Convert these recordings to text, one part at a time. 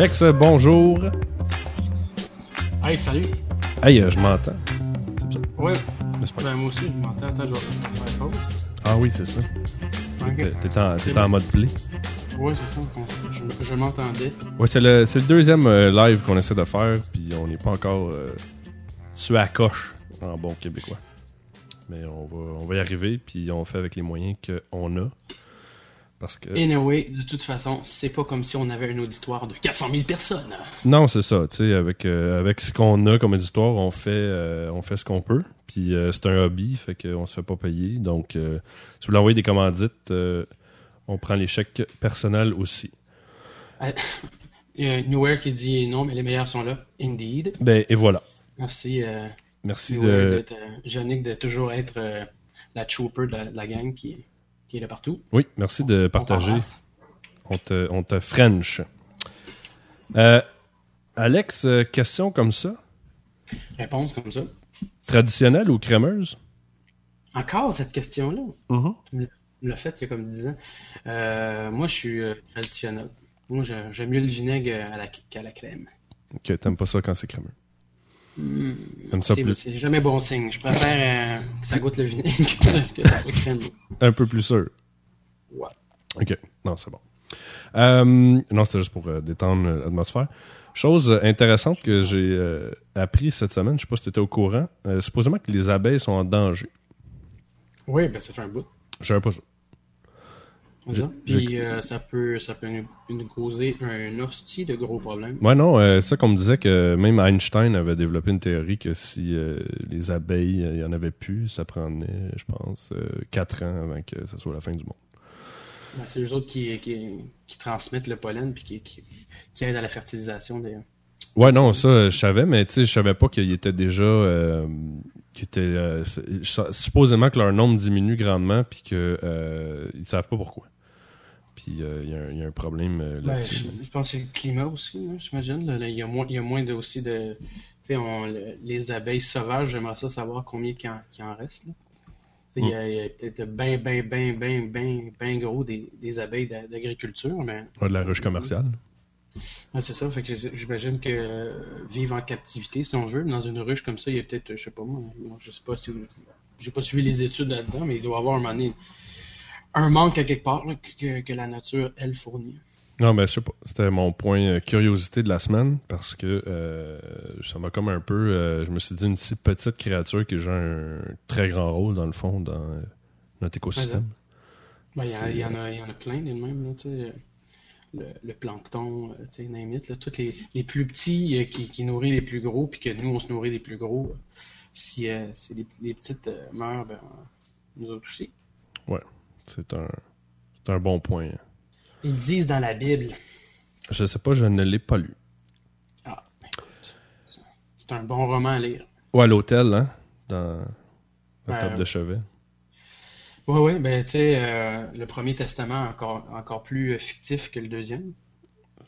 Alex, bonjour. Hey, salut. Hey, euh, je m'entends. Ouais. Pas- Ben, moi aussi, je m'entends. Attends, je vais faire pause. Ah oui, c'est ça. Ok. T'es- T'es en, en mode play. Ouais, c'est ça. Je, je m'entendais. Ouais, c'est le, c'est le deuxième euh, live qu'on essaie de faire, puis on n'est pas encore euh, sur la coche en bon québécois. Mais on va, on va y arriver, puis on fait avec les moyens qu'on a. Parce que. Anyway, de toute façon, c'est pas comme si on avait un auditoire de 400 000 personnes. Non, c'est ça. Tu avec, euh, avec ce qu'on a comme auditoire, on fait, euh, on fait ce qu'on peut. Puis euh, c'est un hobby, fait qu'on se fait pas payer. Donc, si vous voulez envoyer des commandites, on prend les chèques personnels aussi. Il y a Nowhere qui dit non, mais les meilleurs sont là. Indeed. Ben, et voilà. Merci, Merci Nowhere, de. Yannick, de toujours être la trooper de la, de la gang qui, qui est là partout. Oui, merci de partager. On te, on te French. Euh, Alex, euh, question comme ça? Réponse comme ça. Traditionnelle ou crémeuse? Encore cette question-là? Tu me l'as- tu me l'as faite il y a comme 10 ans. Euh, moi, je suis traditionnel. Moi, j'aime mieux le vinaigre à la- qu'à la crème. Ok, t'aimes pas ça quand c'est crémeux. Ça C'est jamais bon signe. Je préfère euh, que ça goûte le vinaigre que, que ça soit crémeux. un peu plus sûr. Ouais. Ok, non, c'est bon. Euh, non, c'était juste pour euh, détendre l'atmosphère. Chose intéressante que j'ai euh, appris cette semaine, je sais pas si tu étais au courant, euh, supposément que les abeilles sont en danger. Oui, ben ça fait un bout. Je savais pas ça. Puis euh, ça peut, ça peut nous, nous causer un hostie de gros problèmes. Ouais, non, euh, c'est ça qu'on me disait que même Einstein avait développé une théorie que si euh, les abeilles, euh, il y en avait plus, ça prenait, je pense, euh, quatre ans avant que ça soit la fin du monde. Ben, c'est eux autres qui, qui, qui transmettent le pollen puis qui, qui, qui aident à la fertilisation des. Ouais, non, ça, euh, je savais, mais tu sais, je savais pas qu'il était déjà. Euh, était, euh, supposément que leur nombre diminue grandement, puis que euh, ils savent pas pourquoi. Puis euh, il y a un- il y, a un problème euh, Ben, là-dessus. je, je pense que c'est le climat aussi, hein, j'imagine. Il y a moins, il y a moins de, aussi de. On- le- les abeilles sauvages, j'aimerais ça savoir combien qu'il en, reste. sais, Il y a, peut-être bien, bien, bien, bien, bien, bien gros des, des abeilles d'a- d'agriculture, mais Ouais, de la ruche commerciale. C'est ça. Fait que j'imagine que euh, vivre en captivité, si on veut, dans une ruche comme ça, il y a peut-être, je sais pas moi, moi, je sais pas si j'ai pas suivi les études là-dedans, mais il doit y avoir un moment donné un manque à quelque part là, que, la nature, elle, fournit. Non, ben, sais pas. C'était mon point euh, curiosité de la semaine parce que euh, ça m'a comme un peu. euh, je me suis dit, une si petite créature qui joue un très grand rôle, dans le fond, dans notre écosystème. Ben, il y, en- C'est, il y y en a plein des mêmes, là. Le, le plancton, tu sais, tous les, les plus petits euh, qui, qui nourrissent les plus gros, puis que nous, on se nourrit des plus gros. Si, euh, si les, les petites euh, meurent, ben, nous autres aussi. C'est un, c'est un bon point. Ils disent dans la Bible. Je sais pas, je ne l'ai pas lu. Ah, ben, écoute, c'est- un bon roman à lire. Ou à l'hôtel, hein, dans la Ouais, table de chevet. Oui, oui, ben tu sais, euh, le premier testament encore, encore plus euh, fictif que le deuxième.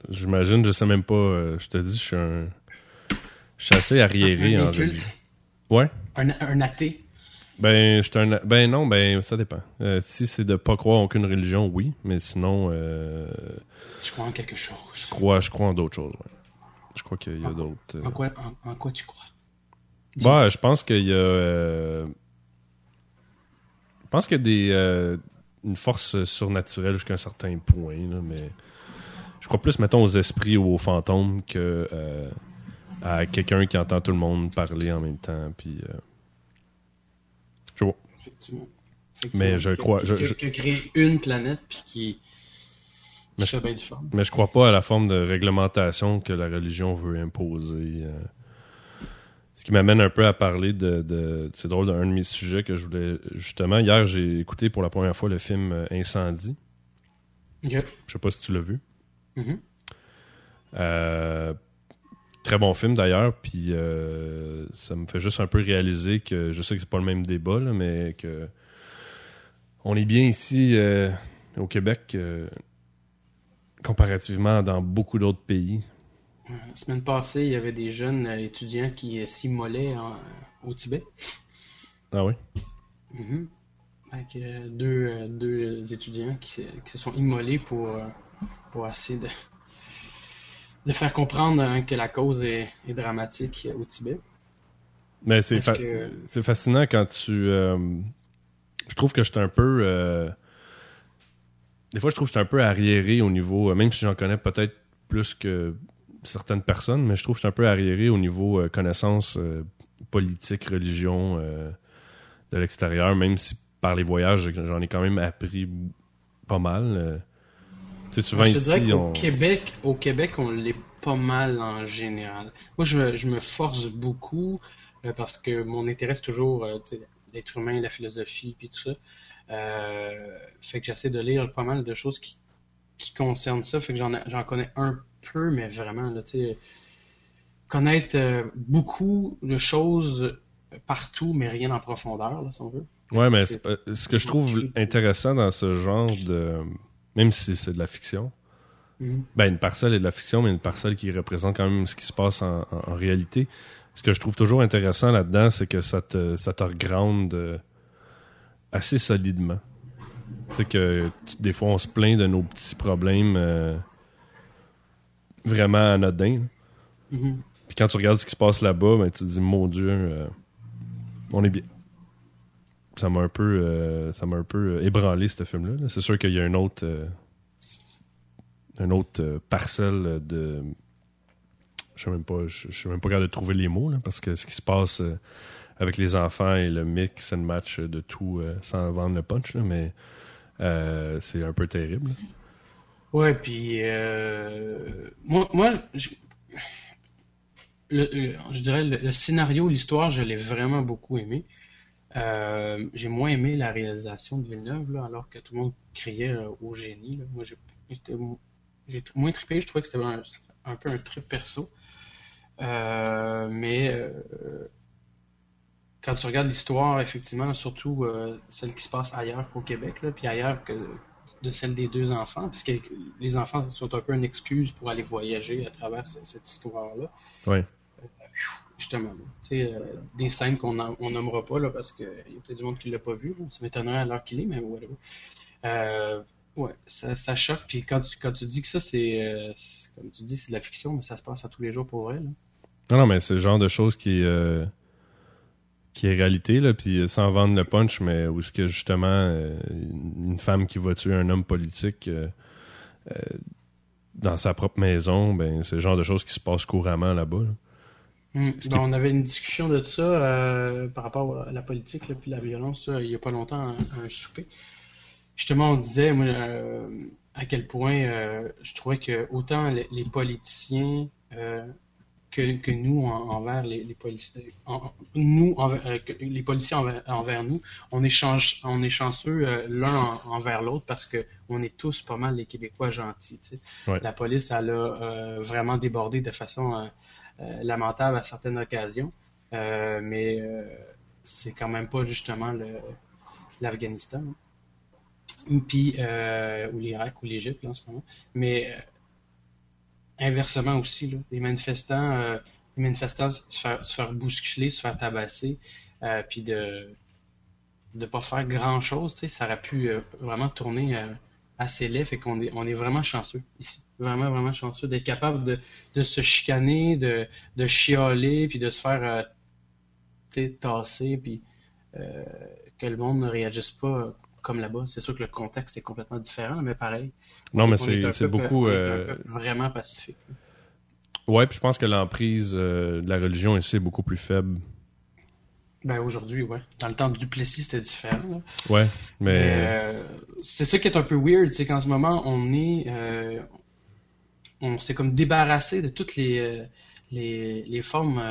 J'imagine, je sais même pas. euh, je te dis, je suis un. Je suis assez arriéré un en inculte, religion. Ouais. un, un athée. Ben, je un. Ben non, ben ça dépend. Euh, si c'est de pas croire en aucune religion, oui. Mais sinon, euh, Tu crois en quelque chose. je crois, je crois en d'autres choses. Ouais. Je crois qu'il y a d'autres. euh, En quoi, en, en quoi tu crois? Bah, je pense qu'il y a. euh, Je pense qu'il y a des, euh, une force surnaturelle jusqu'à un certain point, là, mais je crois plus, mettons, aux esprits ou aux fantômes que euh, à quelqu'un qui entend tout le monde parler en même temps. Puis, je. Effectivement. Mais je Que- crois- Que, je- que- je- que créer une planète puis qui, Mais fait bien fun. Mais je crois pas à la forme de réglementation que la religion veut imposer. euh. Ce qui m'amène un peu à parler de. de- c'est drôle d'un de mes sujets que je voulais. Justement, hier, j'ai écouté pour la première fois le film euh, Incendie. Je sais pas si tu l'as vu. Mhm. Euh, très bon film d'ailleurs, puis euh, ça me fait juste un peu réaliser que je sais que c'est pas le même débat, là, mais que on est bien ici euh, au Québec euh, comparativement dans beaucoup d'autres pays. La semaine passée, il y avait des jeunes étudiants qui s'immolaient en- au Tibet. Ah oui? Que, euh, deux, deux étudiants qui, se- qui se sont immolés pour, pour essayer de, de faire comprendre hein, que la cause est, est, dramatique au Tibet. Mais c'est fa que... fascinant quand tu. Euh, je trouve que j'étais un peu. Euh, des fois, je trouve que j'étais un peu arriéré au niveau. Euh, même si j'en connais peut-être plus que certaines personnes, mais je trouve que j'étais un peu arriéré au niveau connaissance politique, religion de l'extérieur, même si par les voyages, j'en ai quand même appris pas mal. Sais, souvent je ici, on... Québec, au Québec, on l'est pas mal en général. Moi, je, je me force beaucoup euh, parce que mon intérêt, c'est toujours euh, l'être humain, la philosophie, puis tout ça. Euh, fait que j'essaie de lire pas mal de choses qui, qui concernent ça. Fait que j'en connais un peu, mais vraiment, là, tu sais, connaître beaucoup de choses partout, mais rien en profondeur, là, si on veut. Ouais, mais ce que je trouve intéressant dans ce genre de. Même si c'est de la fiction, mm-hmm. ben une parcelle est de la fiction, mais une parcelle qui représente quand même ce qui se passe en réalité ce que je trouve toujours intéressant là-dedans, c'est que ça te, ça te reground euh, assez solidement. C'est que des fois, on se plaint de nos petits problèmes euh, vraiment anodins. Mm-hmm. Puis quand tu regardes ce qui se passe là-bas, ben, tu te dis, mon Dieu, euh, on est bien. Ça m'a un peu, ça m'a un peu ébranlé, ce film-là. C'est sûr qu'il y a un autre, un autre parcelle de je ne pas, je, suis même pas capable de trouver les mots, parce que ce qui se passe euh, avec les enfants et le mix, le match de tout euh, sans vendre le punch, mais euh, c'est un peu terrible. Ouais, puis moi, moi je, dirais le, scénario, l'histoire, je l'ai vraiment beaucoup aimé. J'ai moins aimé la réalisation de Villeneuve, alors que tout le monde criait au génie. Moi, j'ai moins trippé, je trouvais que c'était un, un, peu un trip perso. Euh, mais euh, quand tu regardes l'histoire, effectivement, surtout euh, celle qui se passe ailleurs qu'au Québec, puis ailleurs que de celle des deux enfants, puisque les enfants sont un peu une excuse pour aller voyager à travers cette, histoire-là. Oui. Justement, des scènes qu'on nommera pas, là, parce qu'il y a peut-être du monde qui ne l'a pas vu. Ça m'étonnerait à l'heure qu'il est, mais whatever. Ouais, ça, ça, choque. Puis quand tu, quand tu dis que ça, c'est. comme tu dis, c'est de la fiction, mais ça se passe à tous les jours pour elle. Non, non, mais c'est le genre de choses qui, euh, qui est réalité, là, puis sans vendre le punch, mais où est-ce que justement euh, une femme qui va tuer un homme politique euh, dans sa propre maison, ben c'est le genre de choses qui se passent couramment là-bas. Ben, on avait une discussion de ça par rapport à la politique et la violence il n'y a pas longtemps à, un souper. Justement, on disait moi, à quel point je trouvais que autant les politiciens que, nous envers les, policiers, nous euh, les policiers envers, nous, on est, on est chanceux euh, l'un envers l'autre parce que on est tous pas mal les Québécois gentils. La police, elle a euh, vraiment débordé de façon lamentable à certaines occasions, mais c'est quand même pas justement l'Afghanistan. Puis, ou l'Irak ou l'Égypte en ce moment. Mais inversement aussi, les manifestants, euh, les manifestants se faire, bousculer, se faire tabasser, euh, puis de ne pas faire grand chose, ça aurait pu euh, vraiment tourner assez laid, fait qu'on est, on est vraiment chanceux ici. Vraiment, vraiment chanceux d'être capable de, se chicaner, de, de chialer, puis de se faire tasser, puis que le monde ne réagisse pas comme là-bas. C'est sûr que le contexte est complètement différent, mais pareil. Non, mais c'est beaucoup. Euh, vraiment pacifique. Ouais, puis je pense que l'emprise euh, de la religion ici est beaucoup plus faible. Ben aujourd'hui, ouais. Dans le temps de Duplessis, c'était différent. Ouais, mais. Euh, c'est ça qui est un peu weird, c'est qu'en ce moment, on est. on s'est comme débarrassé de toutes les, les, les formes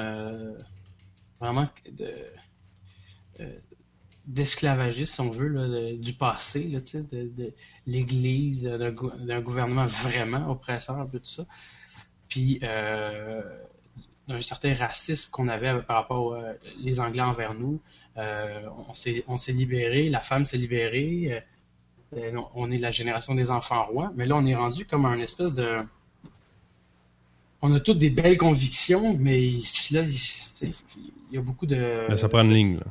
vraiment de d'esclavagisme, si on veut, du passé, là, de, de l'Église, d'un gouvernement vraiment oppresseur, tout ça. Puis euh, d'un certain racisme qu'on avait par rapport aux les Anglais envers nous. Euh, on s'est libéré, la femme s'est libérée. Euh, on est la génération des enfants rois, mais là, on est rendu comme un espèce de. On a toutes des belles convictions, mais ici, là, il, y a beaucoup de. ça prend une ligne, là.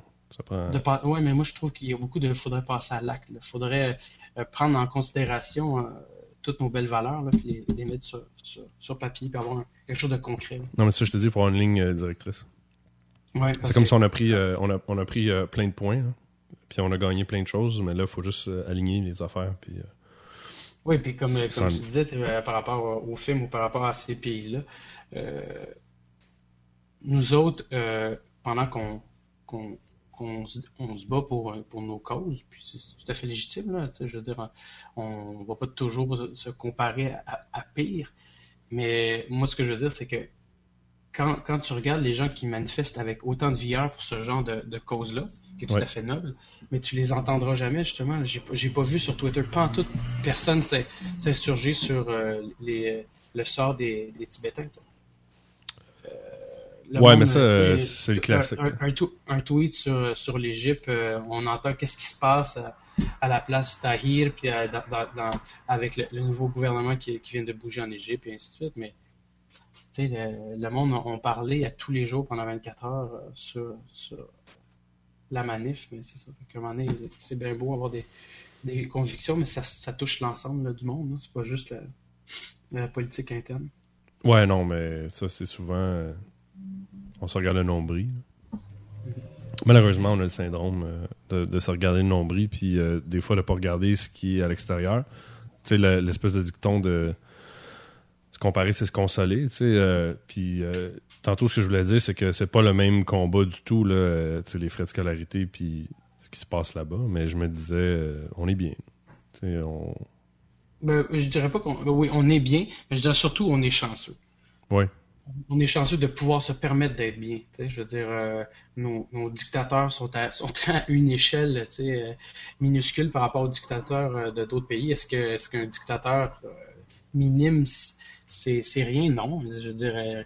Oui, mais moi, je trouve qu'il y a beaucoup de. faudrait passer à l'acte. Il faudrait euh, prendre en considération euh, toutes nos belles valeurs, là, puis les, mettre sur, sur, papier, puis avoir quelque chose de concret. Non, mais ça, je te dis, il faut avoir une ligne euh, directrice. Ouais, c'est comme si on a pris, on a, on a pris plein de points, puis on a gagné plein de choses, mais là, il faut juste aligner les affaires. Puis, oui, puis comme, comme tu disais par rapport au film ou par rapport à ces pays-là, nous autres, pendant qu'on on, se bat pour, pour nos causes, puis c'est tout à fait légitime. Là, je veux dire, on ne va pas toujours se comparer à, pire. Mais moi, ce que je veux dire, c'est que quand, quand, tu regardes les gens qui manifestent avec autant de vigueur pour ce genre de, de cause-là, qui est tout à fait noble, mais tu les entendras jamais, justement. J'ai pas vu sur Twitter, pas en toute personne s'est insurgé sur euh, les, le sort des, des Tibétains ouais, mais ça, euh, c'est le classique. Un, tweet sur, sur l'Égypte, euh, on entend qu'est-ce qui se passe à, la place Tahir, puis euh, avec le, nouveau gouvernement qui, qui, vient de bouger en Égypte, et ainsi de suite. Mais le, le, monde on parlait à tous les jours pendant 24 heures sur, la manif, mais c'est ça. c'est bien beau avoir des, des, convictions, mais ça, ça touche l'ensemble du monde. C'est pas juste la, politique interne. Ouais, non, mais ça, c'est souvent on se regarde le nombril. Malheureusement, on a le syndrome euh, de, se regarder le nombril, puis euh, des fois de ne pas regarder ce qui est à l'extérieur. Tu sais, l'espèce de dicton de se comparer, c'est se consoler. Tu sais, euh, puis tantôt, ce que je voulais dire, c'est que c'est pas le même combat du tout, là, tu sais, les frais de scolarité, puis ce qui se passe là-bas. Mais je me disais, on est bien. Tu sais, on... Ben, je dirais pas qu'on. Ben oui, on est bien, mais je dirais surtout, on est chanceux. Oui on est chanceux de pouvoir se permettre d'être bien. Je veux dire, euh, nos, dictateurs sont à, une échelle euh, minuscule par rapport aux dictateurs euh, de d'autres pays. Est-ce que est-ce qu'un dictateur minime, c'est, rien? Non. Je veux dire,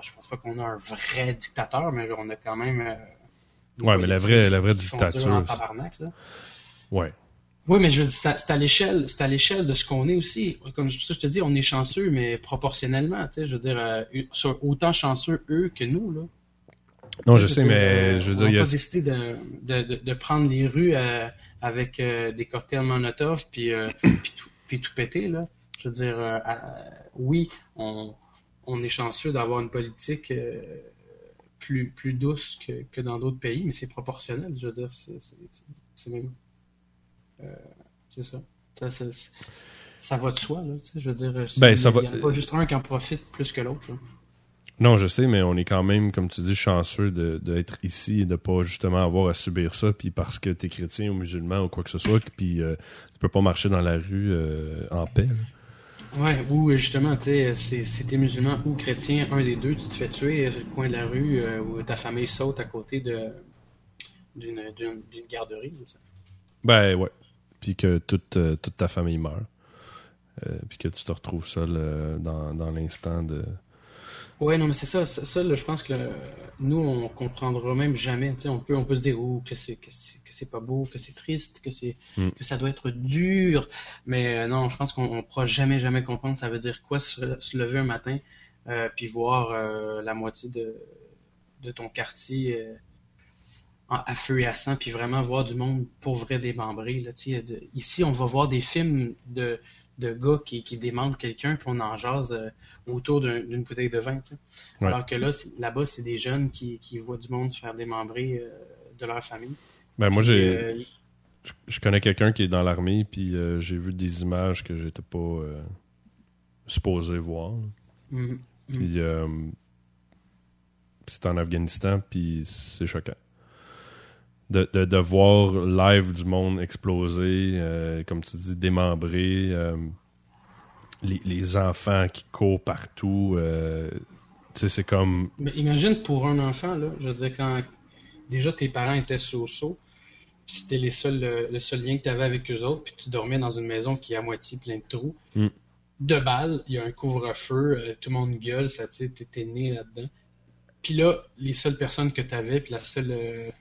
je, pense pas qu'on a un vrai dictateur, mais on a quand même. ouais, mais la vraie, la vraie dictature. Ouais. Oui, mais je veux dire, c'est à l'échelle, c'est à l'échelle de ce qu'on est aussi. Comme ça, je te dis, on est chanceux, mais proportionnellement, tu sais, je veux dire, euh, autant chanceux eux que nous, là. Non, je, sais, mais je veux dire, y a... pas décidé de, de, de, prendre les rues euh, avec euh, des cocktails Molotov puis, puis, tout, puis tout péter, là. Je veux dire, oui, on, on est chanceux d'avoir une politique plus, plus douce que, que dans d'autres pays, mais c'est proportionnel, je veux dire, c'est même euh, c'est ça. Ça, va de soi, là. Je veux dire, ben, il n'y a pas juste un qui en profite plus que l'autre. Non, je sais, mais on est quand même, comme tu dis, chanceux d'être ici et de pas justement avoir à subir ça, puis parce que tu es chrétien ou musulman ou quoi que ce soit, puis euh, tu peux pas marcher dans la rue euh, en paix. Ouais, ou justement, tu sais, si t'es musulman ou chrétien, un des deux, tu te fais tuer sur le coin de la rue ou ta famille saute à côté d'une garderie. Ben ouais, puis que toute, euh, toute ta famille meurt. Euh, puis que tu te retrouves seul euh, dans, dans l'instant de. Ouais, non, mais c'est ça. Ça, je pense que nous, on comprendra même jamais. On peut, on peut se dire oh, que c'est que c'est pas beau, que c'est triste, que c'est mm. que ça doit être dur. Mais non, je pense qu'on ne pourra jamais, jamais comprendre ça veut dire quoi se, lever un matin puis voir la moitié de, de ton quartier à feu et à sang, puis vraiment voir du monde pour vrai démembré. Là, ici, on va voir des films de, de gars qui, qui démembrent quelqu'un, puis on en jase euh, autour d'une bouteille de vin. Alors que là, là-bas, c'est des jeunes qui, qui voient du monde se faire démembrer euh, de leur famille. Ben, moi, j'ai. Euh, je connais quelqu'un qui est dans l'armée, puis j'ai vu des images que j'étais pas supposé voir. Mm-hmm. Puis c'est en Afghanistan, puis c'est choquant de, de, voir live du monde exploser, euh, comme tu dis, démembré, euh, les, les, enfants qui courent partout. Euh, tu sais, c'est comme. Mais imagine pour un enfant, là, je veux dire, quand déjà tes parents étaient sous puis c'était les seuls, le, seul lien que tu avais avec eux autres, puis tu dormais dans une maison qui est à moitié plein de trous. Mm. De balles, il y a un couvre-feu, tout le monde gueule, ça, tu sais, né là-dedans. Puis là, les seules personnes que tu avais, puis la seule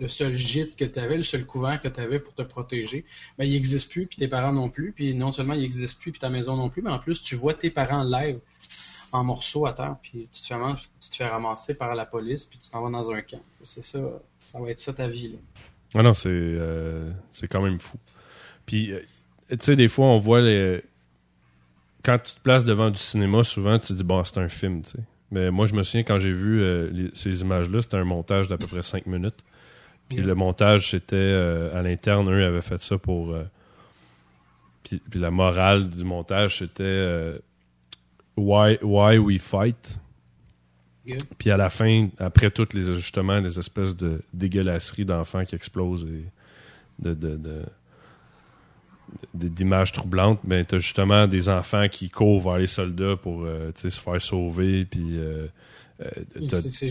le seul gîte que tu avais, le seul couvert que tu avais pour te protéger, ben, il n'existe plus, puis tes parents non plus. Puis non seulement il n'existe plus, puis ta maison non plus, mais en plus, tu vois tes parents live en morceaux à terre, puis tu te fais, tu te fais ramasser par la police, puis tu t'en vas dans un camp. C'est ça, ça va être ça ta vie. Là. Ah non, c'est, euh, quand même fou. Puis, euh, tu sais, des fois, on voit les. Quand tu te places devant du cinéma, souvent, tu te dis, bon, c'est un film, tu sais. Mais moi, je me souviens, quand j'ai vu euh, ces images-là, c'était un montage d'à peu près 5 minutes. Puis Yeah. le montage, c'était euh, à l'interne, eux avaient fait ça pour. euh, puis, puis la morale du montage, c'était euh, why, why we fight. Puis à la fin, après tous les ajustements, les espèces de dégueulasseries d'enfants qui explosent et de, de, de- de- d'images troublantes, ben t'as justement des enfants qui courent vers les soldats pour euh, se faire sauver, puis euh, C'est- C'est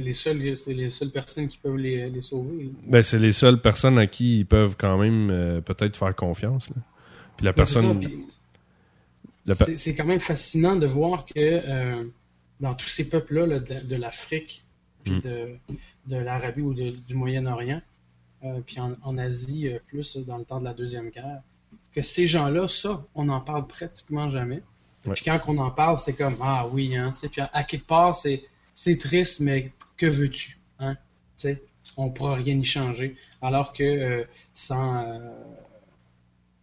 les, seules- c'est les seules personnes qui peuvent les, les sauver. ben, c'est les seules personnes à qui ils peuvent quand même euh, peut-être faire confiance. là. Puis la ça, personne, C'est c'est quand même fascinant de voir que euh, dans tous ces peuples-là là, de, de l'Afrique, puis Mm. de, de l'Arabie ou de- du Moyen-Orient, euh, puis en, en Asie euh, plus dans le temps de la Deuxième Guerre, que ces gens-là, ça, on n'en parle pratiquement jamais. Ouais. Puis quand on en parle, c'est comme Ah oui, hein, puis à, à quelque part, c'est c'est triste, mais que veux-tu? Hein? On ne pourra rien y changer. Alors que euh, sans, euh,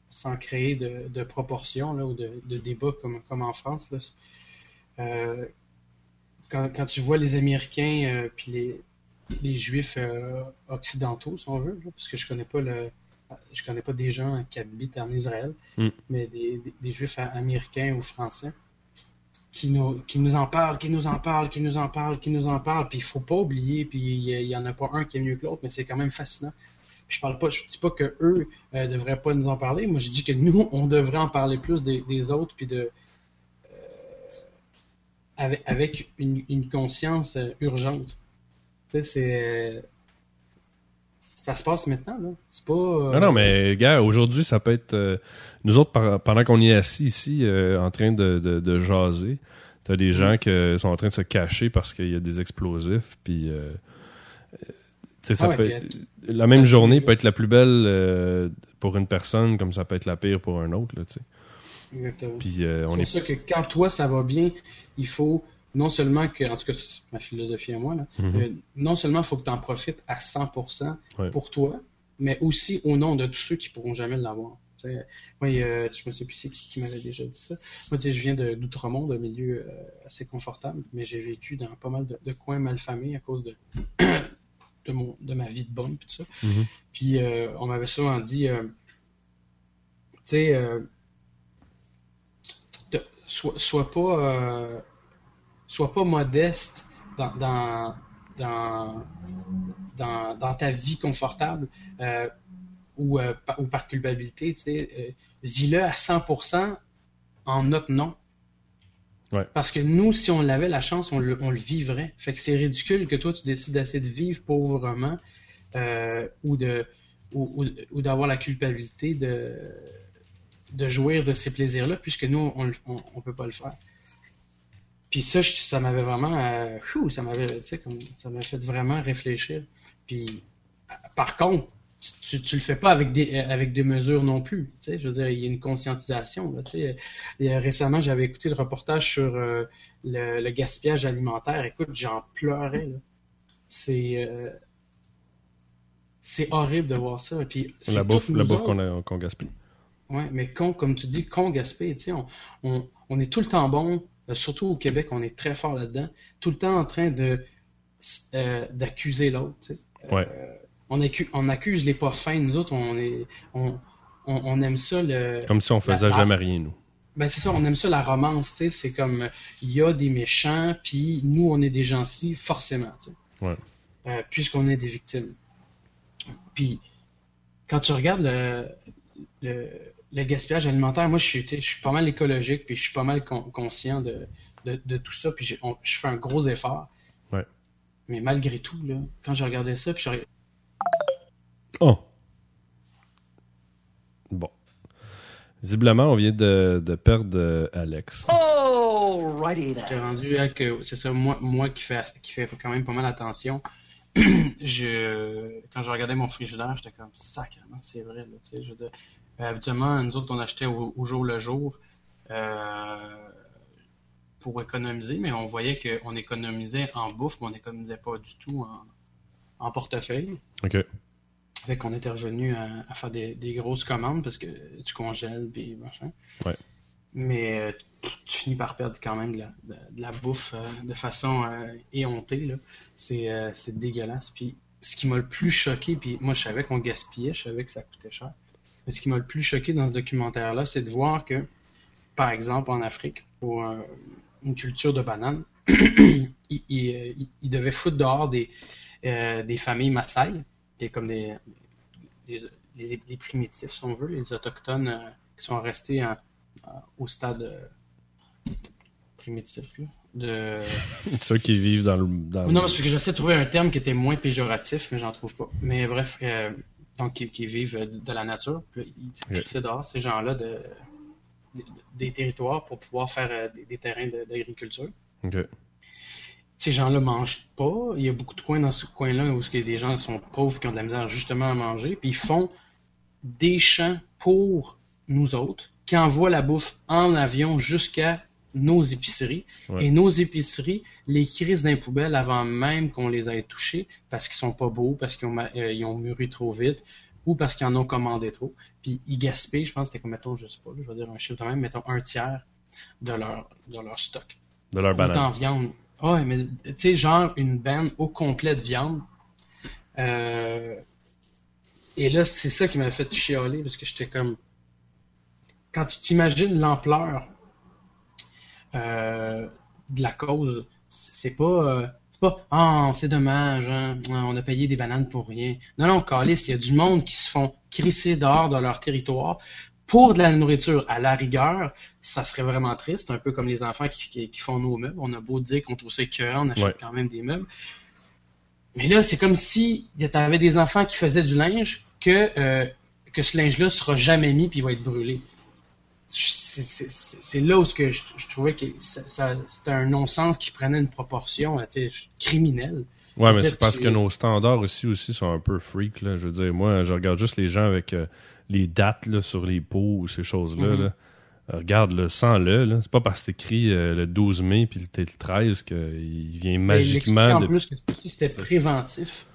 sans créer de, de proportions là, ou de, de débats comme, comme en France, là, euh, quand, quand tu vois les Américains puis les, les Juifs occidentaux, si on veut, là, parce que je connais pas le je connais pas des gens qui habitent en Israël, Mm. mais des, des, des Juifs américains ou français qui nous, qui nous en parlent, qui nous en parlent, qui nous en parlent, qui nous en parlent, puis il faut pas oublier, puis il y, a- il y en a pas un qui est mieux que l'autre, mais c'est quand même fascinant. Je parle pas, je dis pas que eux euh, devraient pas nous en parler. Moi, je dis que nous, on devrait en parler plus des, des autres, puis de euh, avec, avec une, une conscience euh, urgente. Tu sais, c'est ça se passe maintenant là. C'est pas. euh, Non, non, mais gars, aujourd'hui, ça peut être. euh, nous autres, par- pendant qu'on est assis ici euh, en train de, de, de jaser, t'as des gens qui sont en train de se cacher parce qu'il y a des explosifs. Puis, euh, tu sais, ça Ah ouais, peut puis, la même journée peut être la plus belle pour une personne, comme ça peut être la pire pour un autre. Là, tu sais. Exactement. Puis, C'est pour est. ça que quand toi ça va bien, il faut non seulement que, en tout cas c'est ma philosophie à moi, là, Mhm. euh, non seulement il faut que tu en profites à 100% Ouais. pour toi, mais aussi au nom de tous ceux qui pourront jamais l'avoir. Moi, je me sais plus c'est qui, qui m'avait déjà dit ça. Moi, tu sais, je viens d'Outremont, d'un milieu euh, assez confortable, mais j'ai vécu dans pas mal de, de coins malfamés à cause de, de, mon, de ma vie de bonne, puis tout ça. Mhm. Puis euh, on m'avait souvent dit, tu sais, sois, sois pas, sois pas modeste dans, dans, dans, dans, dans ta vie confortable euh, ou, euh, par, ou par culpabilité, tu sais, euh, vis-le à 100% en notre nom. Ouais. Parce que nous, si on avait la chance, on le, on le vivrait. Fait que c'est ridicule que toi, tu décides d'essayer de vivre pauvrement ou de ou, ou- ou d'avoir la culpabilité de, de jouir de ces plaisirs-là, puisque nous, on, on peut pas le faire. Puis ça, je- ça m'avait vraiment, euh, phew, ça m'avait, tu sais, comme, ça m'a fait vraiment réfléchir. Puis, euh, par contre, tu, tu le fais pas avec des, euh, avec des mesures non plus. Tu sais, je veux dire, il y a une conscientisation. Là, tu sais. Et, récemment, j'avais écouté le reportage sur euh, le, le gaspillage alimentaire. Écoute, j'en pleurais. là. C'est euh, c'est horrible de voir ça. Puis c'est La bouffe, la bouffe qu'on a- qu'on gaspille. Ouais, mais con, comme tu dis, con gaspille, tu sais, on, on, on est tout le temps bon, surtout au Québec, on est très fort là-dedans, tout le temps en train de euh, d'accuser l'autre. Ouais. Euh, on, accu- on accuse les pas fins, nous autres, on est on, on, on aime ça le Comme si on faisait la- jamais rien, nous. ben c'est ça, on aime ça la romance, tu sais, c'est comme euh, il y a des méchants, puis nous on est des gentils, forcément, tu sais. Ouais. Euh, puisqu'on est des victimes. Puis quand tu regardes le, le, le gaspillage alimentaire, moi je suis, tu sais, je suis pas mal écologique, puis je suis pas mal con- conscient de, de, de tout ça, puis on- je fais un gros effort. Ouais. Mais malgré tout, là, quand je regardais ça, puis je, regardais- Oh! Bon. Visiblement, on vient de, de perdre euh, Alex. Alrighty J'étais then. rendu à que c'est ça, moi, moi qui fais qui fait quand même pas mal attention. je quand je regardais mon frigidaire, j'étais comme sacrément, c'est vrai. Là, tu sais, je veux dire, habituellement, nous autres, on achetait au, au jour le jour euh, pour économiser, mais on voyait qu'on économisait en bouffe, mais on n'économisait pas du tout en, en portefeuille. OK. Fait qu'on était revenu à, à faire des, des grosses commandes parce que tu congèles puis machin. Ouais. Mais euh, tu finis par perdre quand même de la, de, de la bouffe euh, de façon euh, éhontée. euh, c'est dégueulasse. Puis ce qui m'a le plus choqué, puis moi je savais qu'on gaspillait, je savais que ça coûtait cher. Mais ce qui m'a le plus choqué dans ce documentaire-là, c'est de voir que, par exemple, en Afrique, pour euh, une culture de bananes, ils il, il, il devaient foutre dehors des, euh, des familles Maasai, qui est comme des, des, des- des primitifs, si on veut, les autochtones euh, qui sont restés en- au stade euh, primitif, là, de... Ceux qui vivent dans le. Dans Non, parce que j'essaie de trouver un terme qui était moins péjoratif, mais j'en trouve pas. Mais bref, donc qui, qui vivent euh, de la nature, puis ils crissaient dehors ces gens-là de, de- des territoires pour pouvoir faire euh, des, des terrains d'agriculture. Ces gens-là mangent pas. Il y a beaucoup de coins dans ce coin-là où ce que des gens sont pauvres qui ont de la misère justement à manger, puis ils font des champs pour nous autres, qui envoient la bouffe en avion jusqu'à nos épiceries. Ouais. Et nos épiceries les crisent dans les poubelles avant même qu'on les ait touchés parce qu'ils sont pas beaux, parce qu'ils ont, euh, ont mûri trop vite ou parce qu'ils en ont commandé trop. Puis ils gaspillent, je pense que c'était comme, mettons, je sais pas, là, je vais dire un chiffre de même, mettons un tiers de leur, de leur stock. De leur Tout en banane. viande. Ah mais tu sais, genre une benne au complet de viande. Euh, Et là, c'est ça qui m'a fait chialer parce que j'étais comme. Quand tu t'imagines l'ampleur euh, de la cause, c'est pas. euh, c'est pas. Ah, c'est dommage, hein, on a payé des bananes pour rien. Non, non, Calis, il y a du monde qui se font crisser dehors de leur territoire pour de la nourriture. À la rigueur, ça serait vraiment triste, un peu comme les enfants qui, qui- qui font nos meubles. On a beau dire qu'on trouve ça écœurant, on achète Ouais. quand même des meubles. Mais là, c'est comme si tu avais des enfants qui faisaient du linge que, euh, que ce linge-là sera jamais mis puis il va être brûlé. C'est- là où ce que je, je trouvais que ça, ça- c'était un non-sens qui prenait une proportion criminelle. Ouais, mais c'est parce tu- que nos standards ici aussi sont un peu freak, là. Je veux dire, moi, je regarde juste les gens avec euh, les dates là, sur les pots ou ces choses-là. Mhm. là. Euh, regarde, le sans-le, là. C'est pas parce que c'est écrit euh, le 12 mai puis le t- le 13 qu'il vient magiquement en plus que c'était préventif.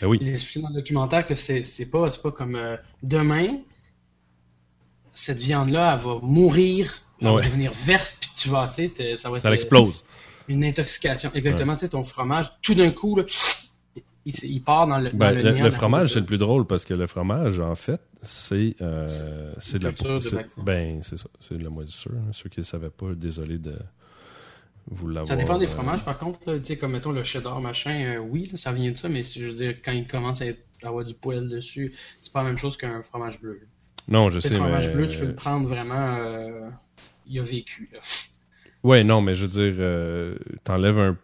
Ben oui. Il explique dans le documentaire que c'est pas, pas comme euh, demain, cette viande-là, elle va mourir, elle Ouais. va devenir verte, puis tu vas, tu sais, ça va être Ça l'explose. une intoxication. Exactement, tu sais, ton fromage, tout d'un coup, là, il, part dans le, dans Ben, le, fromage, c'est le plus drôle parce que le fromage, en fait, c'est euh, c'est de la de. Ben, c'est ça. C'est de la moisissure. hein. Ceux qui ne savaient pas, désolé de vous l'avoir. Ça dépend des euh, fromages, par contre, tu sais, comme mettons le cheddar, machin, euh, oui, là, ça vient de ça, mais si je veux dire, quand il commence à être- à avoir du poil dessus, c'est pas la même chose qu'un fromage bleu. là. Non, je sais, le fromage mais. bleu, tu peux le prendre vraiment, euh, il a vécu, là. Ouais, non, mais je veux dire, euh, t'enlèves un.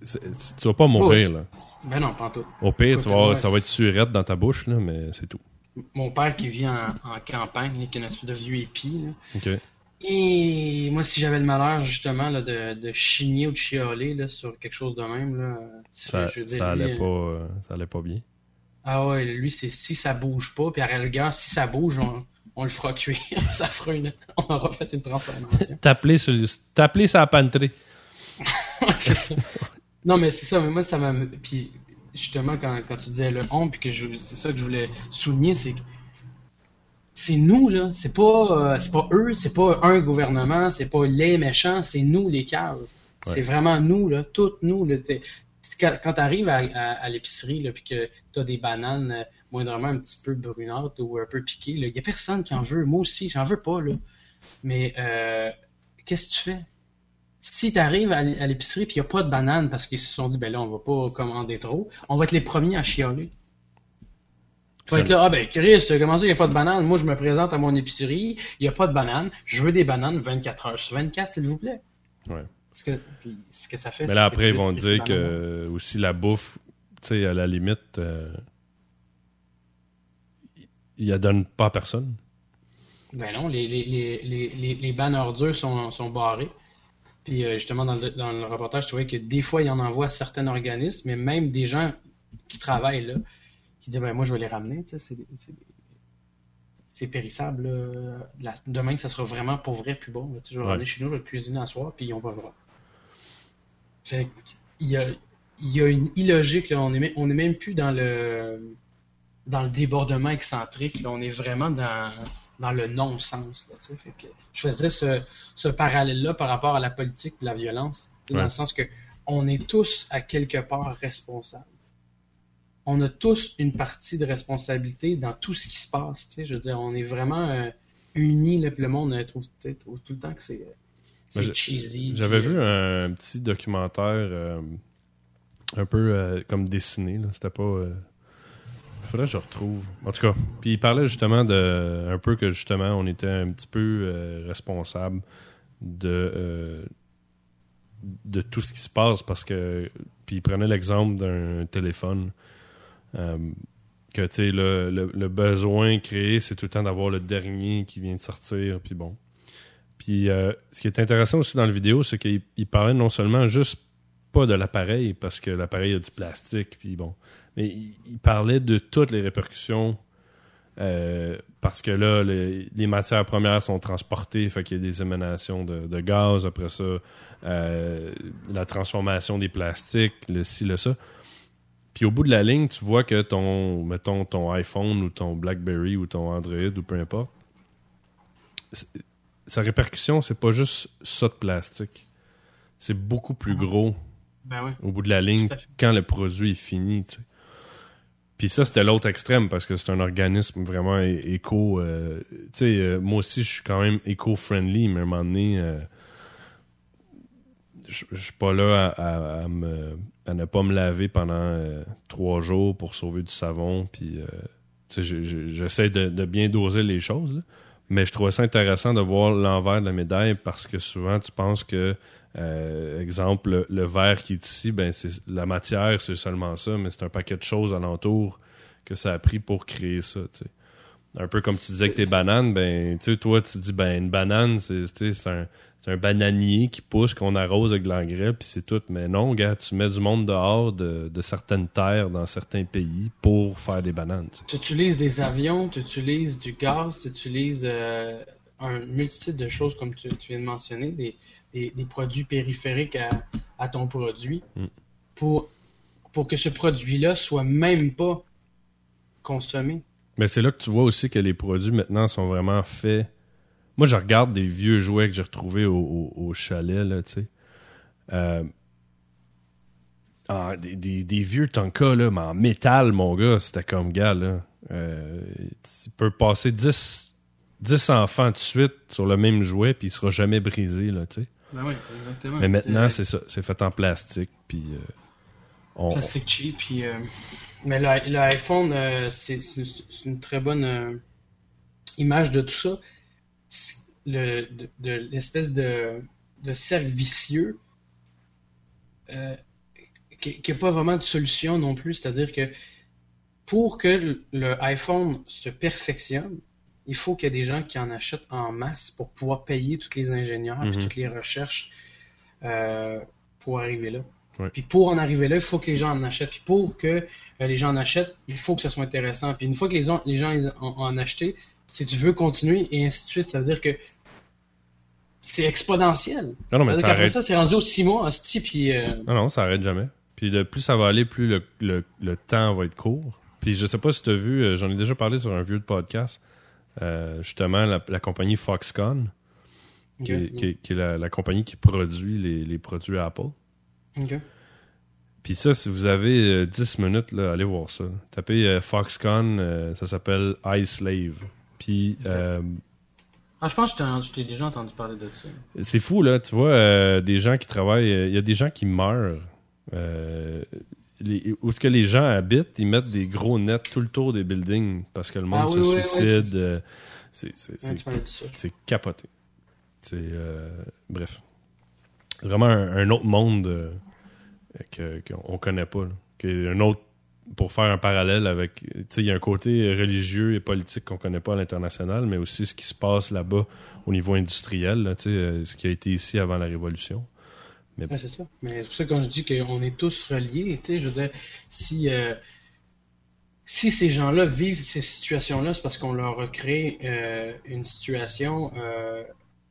Tu vas pas mourir, Oui. là. Ben non, pas en tout. Au pire, tu vas ça va être surette dans ta bouche, là, mais c'est tout. Mon père qui vit en, en campagne, là, qui est une espèce de vieux épi, là. OK. Et moi, si j'avais le malheur, justement, là, de, de chigner ou de chialer là, sur quelque chose de même, là, Ça, je veux dire, ça, allait pas, euh, ça allait pas bien. Ah ouais, lui, c'est si ça bouge pas, puis à la rigueur, si ça bouge, on, on le fera cuire. ça fera une... On aura fait une transformation. T'appeler sur, t'appeler la panterie. c'est ça. Non, mais c'est ça, mais moi, ça m'a. Puis, justement, quand, quand tu disais le on, puis que je... c'est ça que je voulais souligner, c'est que c'est nous, là. C'est pas, euh, c'est pas eux, c'est pas un gouvernement, c'est pas les méchants, c'est nous, les caves. Ouais. C'est vraiment nous, là. Toutes nous, là. Quand, quand t'arrives à, l'épicerie, puis que t'as des bananes euh, moindrement un petit peu brunâtres ou un peu piquées, là, y a personne qui en veut. Moi aussi, j'en veux pas, là. Mais, euh, qu'est-ce que tu fais? si tu arrives à l'épicerie puis il n'y a pas de bananes parce qu'ils se sont dit, ben là, on va pas commander trop, on va être les premiers à chialer. On va Ça- être là, ah ben Chris, comment ça, il n'y a pas de bananes? Moi, je me présente à mon épicerie, il n'y a pas de bananes, je veux des bananes 24 heures sur 24, s'il vous plaît. Ouais. Parce que, puis, ce que ça fait, Mais là, après, ils vont dire que euh, aussi la bouffe, tu sais, à la limite, euh, il la donne pas à personne. Ben non, les, les, les, les, les, bannes ordures sont, sont barrées. Puis euh, justement, dans le, dans le reportage, je trouvais que des fois, il en envoie à certains organismes, mais même des gens qui travaillent là, qui disent ben moi, je vais les ramener. tu sais, C'est c'est- c'est périssable. là. La- demain, ça sera vraiment pour vrai plus bon. là. Tu Je vais Ouais. ramener chez nous, je vais le cuisiner un soir, puis ils ont pas le droit. Fait il y a, il y a une illogique. Là. On n'est même, on est même plus dans le dans le débordement excentrique. Là, on est vraiment dans, dans le non-sens. là, tu sais. Fait que je faisais ce, ce parallèle-là par rapport à la politique et la violence, dans Ouais. le sens que on est tous à quelque part responsables. On a tous une partie de responsabilité dans tout ce qui se passe. tu sais. Je veux dire, on est vraiment euh, unis. Là, le monde euh, trouve, trouve tout le temps que c'est euh, c'est cheesy. J'avais vu euh, un, petit documentaire euh, un peu euh, comme dessiné. C'était pas. euh, Faudrait que je retrouve. En tout cas, puis il parlait justement de un peu que justement on était un petit peu responsable de de tout ce qui se passe parce que puis il prenait l'exemple d'un téléphone que tu sais le, le, le besoin créé c'est tout le temps d'avoir le dernier qui vient de sortir puis bon puis euh, ce qui est intéressant aussi dans la vidéo c'est qu'il il parlait non seulement juste pas de l'appareil parce que l'appareil a du plastique puis bon mais il, parlait de toutes les répercussions euh, parce que là, les, matières premières sont transportées, fait qu'il y a des émanations de, gaz. Après ça, euh, la transformation des plastiques, le ci, le ça. Puis au bout de la ligne, tu vois que ton, mettons, ton iPhone ou ton BlackBerry ou ton Android ou peu importe, sa répercussion, c'est pas juste ça de plastique. C'est beaucoup plus gros Ben ouais. au bout de la ligne quand le produit est fini. Puis ça, c'était l'autre extrême parce que c'est un organisme vraiment éco. euh, tu sais, euh, moi aussi, je suis quand même éco-friendly, mais à un moment donné, euh, je suis pas là à, à- à me- à ne pas me laver pendant euh, trois jours pour sauver du savon. Puis, euh, tu sais, j'essaie de, de bien doser les choses. là. Mais je trouvais ça intéressant de voir l'envers de la médaille parce que souvent, tu penses que euh, exemple, le, verre qui est ici, ben c'est la matière, c'est seulement ça, mais c'est un paquet de choses alentour que ça a pris pour créer ça. Un peu comme tu disais que tes bananes, ben tu sais, toi tu dis ben une banane, c'est un, un bananier qui pousse, qu'on arrose avec de l'engrais, puis c'est tout. Mais non, gars, tu mets du monde dehors de, de certaines terres dans certains pays pour faire des bananes. tu utilises des avions, tu utilises du gaz, tu utilises euh, un multitude de choses comme tu, tu viens de mentionner, des, des, des produits périphériques à, à ton produit Mm. pour, pour que ce produit-là soit même pas consommé. Mais c'est là que tu vois aussi que les produits maintenant sont vraiment faits. Moi, je regarde des vieux jouets que j'ai retrouvés au, au- au chalet, là, tu sais. Euh, ah, des, des- des vieux Tonka, là, mais en métal, mon gars, c'était comme gars, là. Euh, tu peux passer 10, 10 enfants de suite sur le même jouet, puis il sera jamais brisé, là, tu sais. Ben oui, exactement. Mais maintenant, c'est ça. C'est fait en plastique, puis euh, on- Plastique cheap. Puis, euh, mais le- l'iPhone, euh, c'est une très bonne euh, image de tout ça. Le, de, de l'espèce de, de cercle vicieux euh, qui n'a pas vraiment de solution non plus. C'est-à-dire que pour que le- iPhone se perfectionne, il faut qu'il y ait des gens qui en achètent en masse pour pouvoir payer tous les ingénieurs et Mhm. toutes les recherches euh, pour arriver là. Ouais. Puis pour en arriver là, il faut que les gens en achètent. Puis pour que euh, les gens en achètent, il faut que ça soit intéressant. Puis une fois que les, gens- les gens ont, ont en acheté, si tu veux continuer et ainsi de suite, ça veut dire que c'est exponentiel. Non, non, mais Ça dire ça qu'après arrête. ça, c'est rendu aux six mois, hostie, puis... euh, Non, non, ça arrête jamais. Puis le plus ça va aller, plus le, le- le temps va être court. Puis je sais pas si tu as vu, euh, j'en ai déjà parlé sur un vieux podcast, euh, justement, la, la compagnie Foxconn, qui, est, qui est- qui est la, la compagnie qui produit les, les produits Apple. Ok. Puis ça, si vous avez euh, 10 minutes, là, allez voir ça. Tapez euh, Foxconn, euh, ça s'appelle iSlave. Puis euh, Ah, je pense que je t'ai- déjà entendu parler de ça. C'est fou, là. Tu vois, euh, des gens qui travaillent. Il y a des gens qui meurent. Les- où est-ce que les gens habitent, ils mettent des gros nets tout le tour des buildings parce que le monde Ah se oui, oui, oui. suicide. euh, c'est- capoté. C'est. bref. Vraiment un, autre monde euh, que- qu'on connaît pas. est un autre. Pour faire un parallèle avec. Il y a un côté religieux et politique qu'on connaît pas à l'international, mais aussi ce qui se passe là-bas au niveau industriel, euh, ce qui a été ici avant la Révolution. Ouais, c'est ça. Mais c'est pour ça que quand je dis qu'on est tous reliés, je veux dire, si, euh, si ces gens-là vivent ces situations-là, c'est parce qu'on leur a créé euh, une situation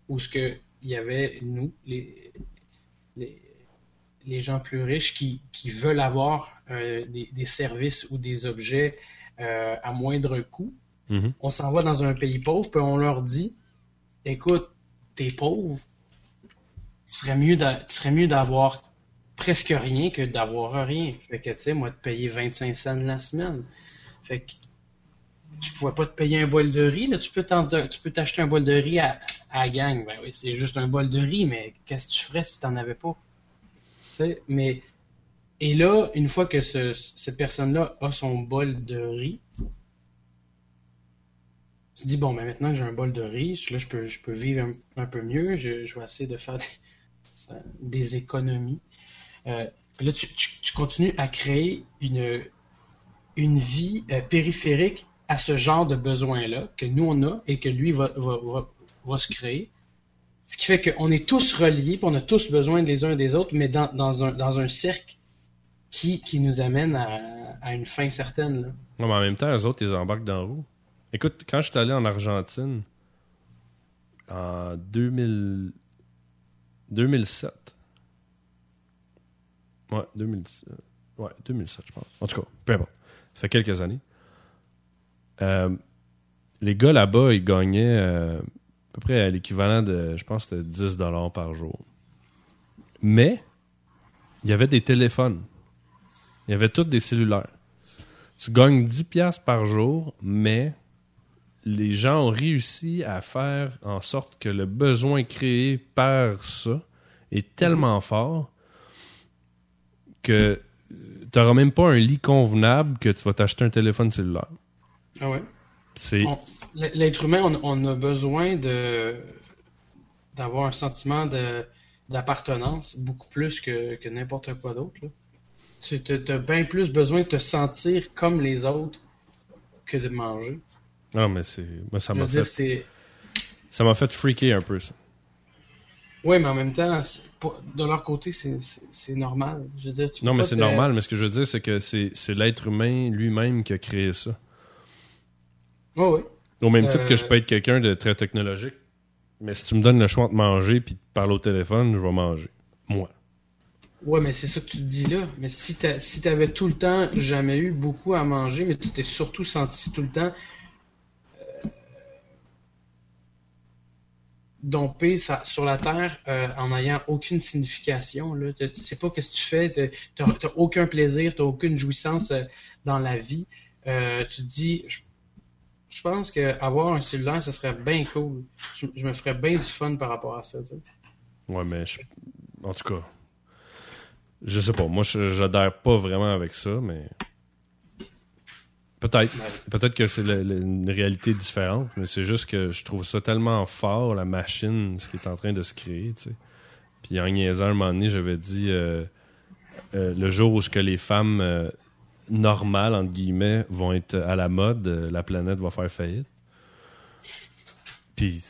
où ce que il y avait nous, les, les, les gens plus riches qui, qui veulent avoir euh, des, des services ou des objets euh, à moindre coût. Mhm. On s'en va dans un pays pauvre, puis on leur dit écoute, t'es pauvre, serait mieux d'a- tu serais mieux d'avoir presque rien que d'avoir rien. Fait que, tu sais, moi, de payer 25 cents la semaine. Fait que tu pouvais pas te payer un bol de riz, là, tu peux t'en- tu peux t'acheter un bol de riz à, à la gang. Ben oui, c'est juste un bol de riz, mais qu'est-ce que tu ferais si t'en avais pas? Mais. Et là, une fois que ce- cette personne-là a son bol de riz, tu te dis, bon, ben maintenant que j'ai un bol de riz, là, je peux, je peux vivre un, peu mieux, je, je vais essayer de faire des, des économies. Euh, là, tu, tu- continues à créer une, une vie euh, périphérique à ce genre de besoin-là que nous, on a et que lui va, va, va se créer. Ce qui fait qu'on est tous reliés, puis on a tous besoin des uns des autres, mais dans, dans, un, dans un cercle qui, qui nous amène à, à une fin certaine. Là. Non, mais en même temps, eux autres, ils embarquent dans la roue. Écoute, quand je suis allé en Argentine, en 2000... 2007. Ouais, 2017. Ouais, 2007, je pense. En tout cas, peu importe. Ça fait quelques années. Euh, les gars là-bas, ils gagnaient euh, peu près l'équivalent de, je pense, que c'était 10 dollars par jour. Mais, il y avait des téléphones. Il y avait tous des cellulaires. Tu gagnes 10 piastres par jour, mais les gens ont réussi à faire en sorte que le besoin créé par ça est tellement fort que tu n'auras même pas un lit convenable que tu vas t'acheter un téléphone cellulaire. Ah ouais? C'est L'être humain, on, on a besoin de d'avoir un sentiment d'appartenance beaucoup plus que, que n'importe quoi d'autre. Tu as bien plus besoin de te sentir comme les autres que de manger. non mais c'est moi ça m'a fait ça m'a fait freaker un peu ça. Oui, mais en même temps, de leur côté, c'est- normal. Je veux dire, tu Non mais c'est normal, mais ce que je veux dire c'est que c'est l'être humain lui-même qui a créé ça. Ouais, ouais. Au même titre Euh, que je peux être quelqu'un de très technologique, mais si tu me donnes le choix de manger puis de parler au téléphone, je vais manger. Moi. Ouais, mais c'est ça que tu te dis là. Mais si tu si t'avais tout le temps jamais eu beaucoup à manger, mais tu t'es surtout senti tout le temps euh, dompé sa- sur la terre euh, en n'ayant aucune signification. Là. Tu tu sais pas qu'est-ce que tu fais, t'as aucun plaisir, t'as aucune jouissance euh, dans la vie. Euh, tu te dis, je, je pense que avoir un cellulaire, ça serait bien cool. Je, je me ferais bien du fun par rapport à ça. tu sais. Ouais, mais je- en tout cas, je sais pas. Moi, je j'adhère pas vraiment avec ça, mais peut-être. Peut-être que c'est une réalité différente, mais c'est juste que je trouve ça tellement fort, la machine, ce qui est en train de se créer, tu sais. Puis en niaisant, un moment donné, j'avais dit euh, euh, le jour où ce que les femmes euh, normales, entre guillemets, vont être à la mode, euh, la planète va faire faillite. Puis,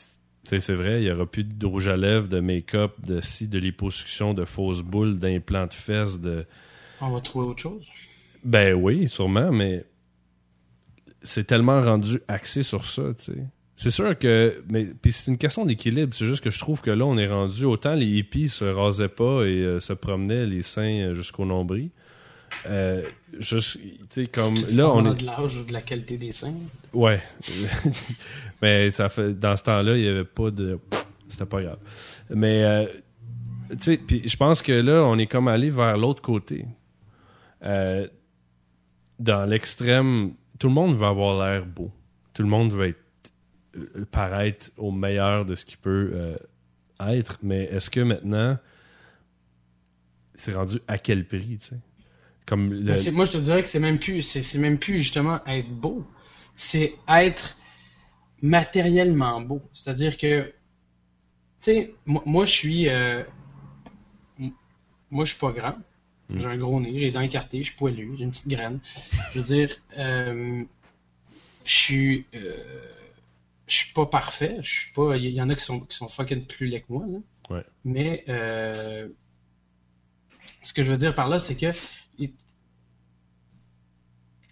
tu sais, c'est vrai, il n'y aura plus de rouge à lèvres, de make-up, de ci, de liposuction, de fausses boules, d'implants de fesses, de... On va trouver autre chose? Ben oui, sûrement, mais c'est tellement rendu axé sur ça, tu sais. C'est sûr que... Mais puis c'est une question d'équilibre, c'est juste que je trouve que là, on est rendu... Autant les hippies se rasaient pas et euh, se promenaient les seins jusqu'au nombril. Euh, juste, tu sais, comme... Là, on est... de l'âge ou de la qualité des seins. Ouais. mais ça fait dans ce temps-là, il n'y avait pas de c'était pas grave. Mais euh, tu sais, puis je pense que là, on est comme allé vers l'autre côté. Euh, dans l'extrême, tout le monde veut avoir l'air beau. Tout le monde veut être euh, paraître au meilleur de ce qu'il peut euh, être, mais est-ce que maintenant c'est rendu à quel prix, tu sais? Comme le, Ben, moi, je te dirais que c'est même plus, c'est, même plus justement être beau. C'est être matériellement beau. C'est-à-dire que, tu sais, moi, moi, je suis, euh, moi, je suis pas grand. J'ai un gros nez, j'ai les dents écartées, je suis poilu, j'ai une petite graine. Je veux dire, euh, je suis, euh, je suis pas parfait. Je suis pas, il y, en a qui sont, qui sont fucking plus laids que moi, là. Ouais. Mais, ce que je veux dire par là, c'est que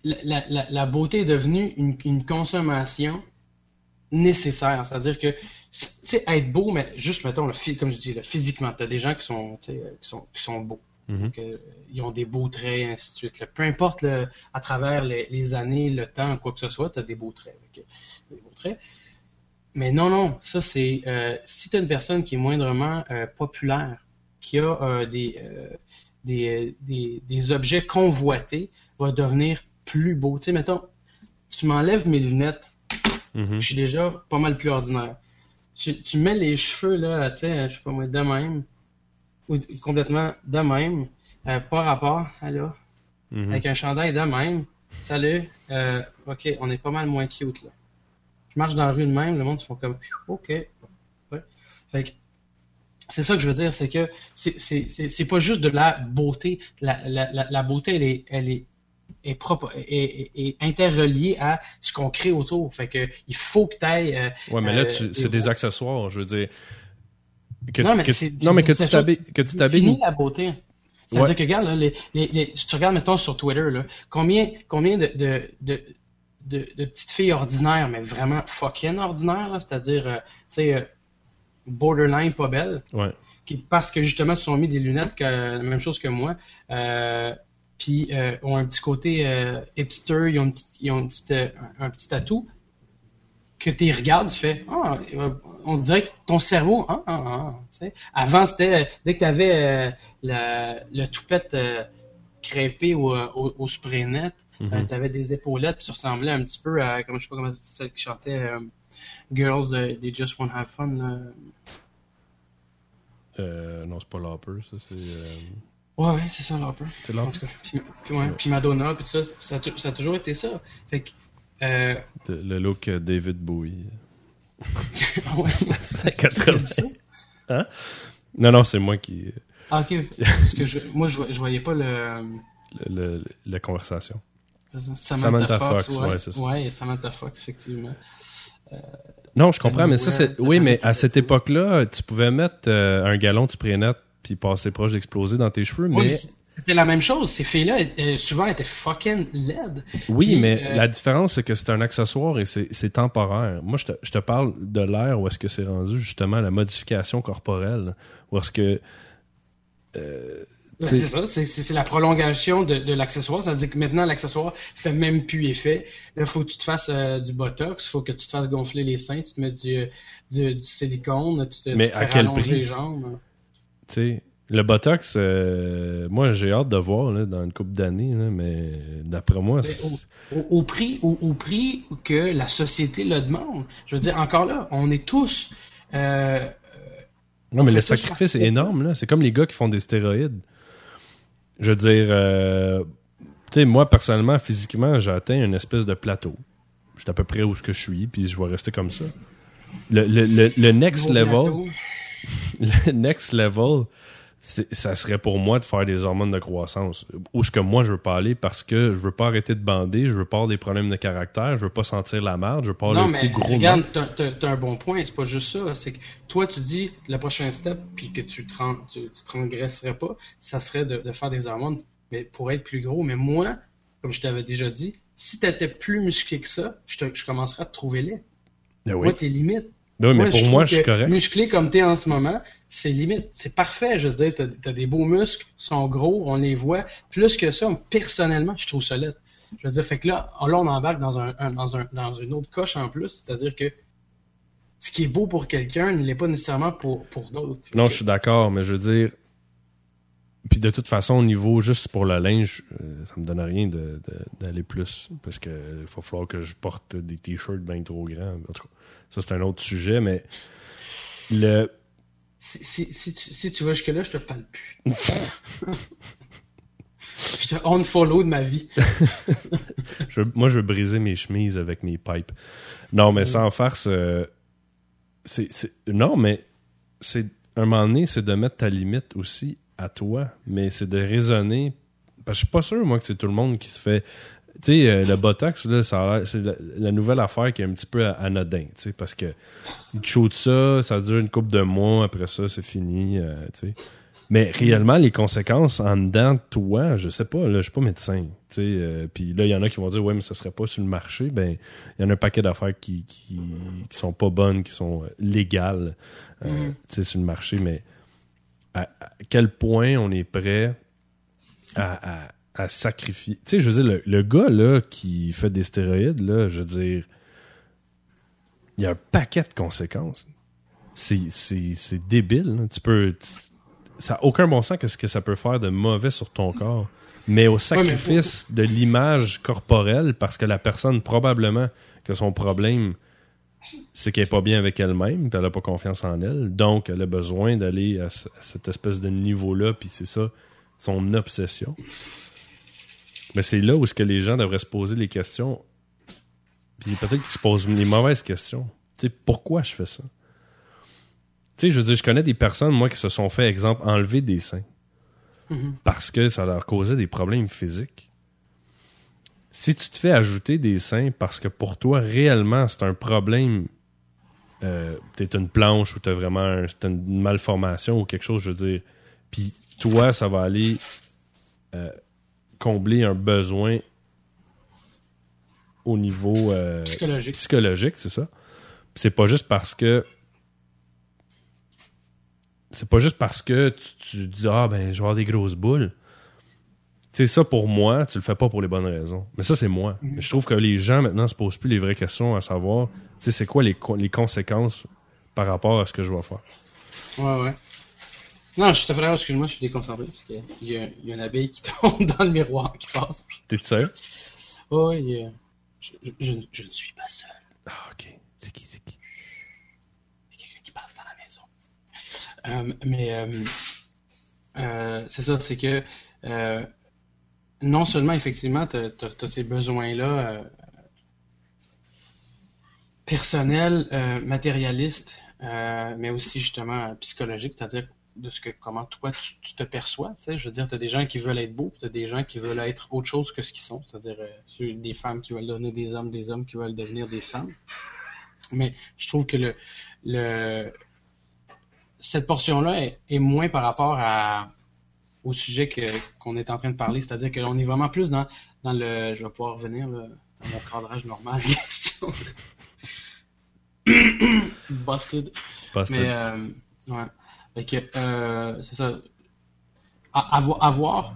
la, la- la- beauté est devenue une, une consommation nécessaire. C'est-à-dire que, tu sais, être beau, mais juste, mettons, le, comme je dis, là, physiquement, tu as des gens qui sont, sais, qui sont, qui sont beaux. Donc, euh, ils ont des beaux traits, ainsi de suite. là. Peu importe le- à travers les, les années, le temps, quoi que ce soit, tu as des beaux traits. Ok, des beaux traits. Mais non, non, ça c'est euh, si tu as une personne qui est moindrement euh, populaire, qui a euh, des, euh, des, des, des objets convoités, va devenir plus beau. Tu sais, mettons, tu m'enlèves mes lunettes, Mhm. je suis déjà pas mal plus ordinaire. Tu, tu mets les cheveux, là, tu sais, je sais pas moi, de même, ou complètement de même, euh, pas rapport, alors, Mhm. avec un chandail de même. Salut, euh, ok, on est pas mal moins cute, là. Je marche dans la rue de même, le monde se font comme, ok. Ouais. Fait que, c'est ça que je veux dire, c'est que c'est- pas juste de la beauté. La, la, la, la beauté, elle est, elle est, est, propre, est, est- à ce qu'on crée autour. Fait que il faut que tu ailles. Ouais, mais là, euh, c'est des accessoires, je veux dire. Que, Non, mais que- c'est- non, mais que c'est- tu t'habilles. Que tu fini la beauté. C'est-à-dire Ouais. que, regarde, là, les, les, les- si tu regardes, mettons, sur Twitter, là, combien, combien de, de, de, de, de petites filles ordinaires, mais vraiment fucking ordinaires, c'est-à-dire, euh, tu sais, euh, borderline pas belles, Ouais. qui, parce que justement, se sont mis des lunettes, que, la même chose que moi, euh, puis euh, ont un petit côté euh, hipster, ils ont, une petite- ils ont une petite, euh, un, petit atout, que tu regardes, tu fais, ah, euh, on dirait que ton cerveau, ah, ah, ah, tu sais. Avant, c'était, euh, dès que tu avais le toupette crêpé au, au, au spray net, Mhm. tu avais des épaulettes, puis tu ressemblais un petit peu à, comme je sais pas comment celle qui chantait Girls, euh, They Just Want to Have Fun. là. Euh, non, c'est pas Lauper, ça, c'est. euh, Ouais, ouais, c'est ça, Lauper. C'est En Lauper. tout cas, puis, puis, ouais, puis Madonna, puis tout ça, ça ça a toujours été ça. Fait que, euh, de- Le look euh, David Bowie. ouais. C'est 80. Non, non, c'est moi qui. Ah, ok. Parce que je, moi, je, je voyais pas le. le- le- la conversation. c'est ça, Samantha, Samantha Fox, Fox, ouais. ouais, c'est ça. Ouais, Samantha Fox, effectivement. Non, je comprends, mais ça, c'est. Oui, mais à cette époque-là, tu pouvais mettre euh, un galon de spray net puis passer proche d'exploser dans tes cheveux, mais. c'était la même chose. Ces filles-là, euh, souvent, étaient fucking laides. Oui, Puis, mais euh, la différence, c'est que c'est un accessoire et c'est temporaire. Moi, je te, je te parle de l'ère où est-ce que c'est rendu justement la modification corporelle. Où est-ce que. euh, C'est ça, c'est- la prolongation de, de l'accessoire. Ça veut dire que maintenant, l'accessoire fait même plus effet. Là, faut que tu te fasses euh, du botox, faut que tu te fasses gonfler les seins, tu te mets du, du, du silicone, tu te, Mais tu te à fais quel prix? les jambes. Tu sais, le Botox, euh, moi, j'ai hâte de voir là, dans une couple d'années, mais d'après moi, c'est- Au, au- au prix, au, au prix que la société le demande. Je veux dire, encore là, on est tous... euh, non, mais le sacrifice est énorme. là. C'est comme les gars qui font des stéroïdes. Je veux dire, euh, tu sais, moi, personnellement, physiquement, j'ai atteint une espèce de plateau. Je suis à peu près où ce que je suis, puis je vais rester comme ça. Le, le, le, le next level, le next level, ça serait pour moi de faire des hormones de croissance. Où ce que moi je veux pas aller parce que je veux pas arrêter de bander, je veux pas avoir des problèmes de caractère, je veux pas sentir la merde, je veux pas avoir Non, le mais gros. de regarde, t'as- un bon point. C'est pas juste ça. C'est que toi, tu dis le prochain step, puis que tu te, ren- tu, tu te rengresserais pas, ça serait de, de faire des hormones mais pour être plus gros. Mais moi, comme je t'avais déjà dit, si t'étais plus musclé que ça, je, te, je commencerais à te trouver laid. Ben oui. Moi, t'es limite. Ben oui, mais pour moi, je suis correct. Musclé comme t'es en ce moment, c'est limite. C'est parfait. Je veux dire, t'as as des beaux muscles, sont gros, on les voit. Plus que ça, personnellement, je trouve ça laid. Je veux dire, fait que là, là on embarque dans, un, un- dans, un, dans une autre coche en plus. C'est-à-dire que ce qui est beau pour quelqu'un ne l'est pas nécessairement pour, pour d'autres. Non, que- je suis d'accord, mais je veux dire. Puis de toute façon, au niveau juste pour le linge, euh, ça me donne rien d'aller plus. Parce que il va falloir que je porte des t-shirts bien trop grands. En tout cas, ça c'est un autre sujet, mais le. Si, si, si, tu, si tu vas jusque-là, je te parle plus. je te unfollow de ma vie. je moi, je veux briser mes chemises avec mes pipes. Non, mais sans farce, euh, c'est, c'est- non, mais c'est un moment donné, c'est de mettre ta limite aussi à toi, mais c'est de raisonner. Parce que je suis pas sûr, moi, que c'est tout le monde qui se fait. Tu sais, euh, le Botox, là, ça c'est la, la nouvelle affaire qui est un petit peu anodin, tu sais, parce que ils te shootent ça, ça dure une couple de mois, après ça, c'est fini, euh, tu sais. Mais réellement, les conséquences en dedans de toi, je sais pas, là, je suis pas médecin. tu sais, euh, Puis là, il y en a qui vont dire, ouais, mais ça serait pas sur le marché. Ben, il y en a un paquet d'affaires qui, qui, qui sont pas bonnes, qui sont légales tu sais, sur le marché. Mais à, à quel point on est prêt à, à, à sacrifier. Tu sais, je veux dire, le, le gars là qui fait des stéroïdes, là, je veux dire, il y a un paquet de conséquences. C'est, débile. là. Tu peux. tu- ça n'a aucun bon sens que ce que ça peut faire de mauvais sur ton corps. Mais au sacrifice de l'image corporelle, parce que la personne, probablement, que son problème, c'est qu'elle n'est pas bien avec elle-même, puis elle n'a pas confiance en elle. Donc, elle a besoin d'aller à, à cette espèce de niveau-là, puis c'est ça, son obsession. Mais c'est là où est-ce que les gens devraient se poser les questions. Puis peut-être qu'ils se posent les mauvaises questions. Tu sais, pourquoi je fais ça? Tu sais, je veux dire, je connais des personnes, moi, qui se sont fait, exemple, enlever des seins. Parce que ça leur causait des problèmes physiques. Si tu te fais ajouter des seins parce que pour toi, réellement, c'est un problème, euh, t'es une planche ou t'as vraiment un- une malformation ou quelque chose, je veux dire, puis toi, ça va aller euh, combler un besoin au niveau euh, Psychologique. psychologique, c'est ça. C'est pas juste parce que c'est pas juste parce que tu, tu dis ah ben je vais avoir des grosses boules. Tu sais ça pour moi, tu le fais pas pour les bonnes raisons. Mais ça c'est moi. Mais je trouve que les gens maintenant se posent plus les vraies questions à savoir, tu sais c'est quoi les, les conséquences par rapport à ce que je vais faire. Ouais, ouais. Non, je te excuse-moi, je suis déconcentré parce qu'il y, a- il y a une abeille qui tombe dans le miroir qui passe. T'es? Oh, y a- je, je, je, je ne suis pas seul. Ah ok. C'est qui, c'est qui? Il y a quelqu'un qui passe dans la maison. Euh, mais euh, euh, c'est ça, c'est que non seulement effectivement tu as, ces besoins-là personnels, matérialistes, mais aussi justement psychologiques, c'est-à-dire de ce que comment toi tu, tu te perçois. tu sais. Je veux dire, tu as des gens qui veulent être beaux, tu as des gens qui veulent être autre chose que ce qu'ils sont, c'est-à-dire euh, des femmes qui veulent devenir des hommes, des hommes qui veulent devenir des femmes. Mais je trouve que le, le cette portion-là est, est moins par rapport à au sujet que qu'on est en train de parler, c'est-à-dire que on est vraiment plus dans dans le je vais pouvoir revenir là, à mon cadrage normal. Busted. Mais euh, ouais. Fait que euh, c'est ça. A- avo- avoir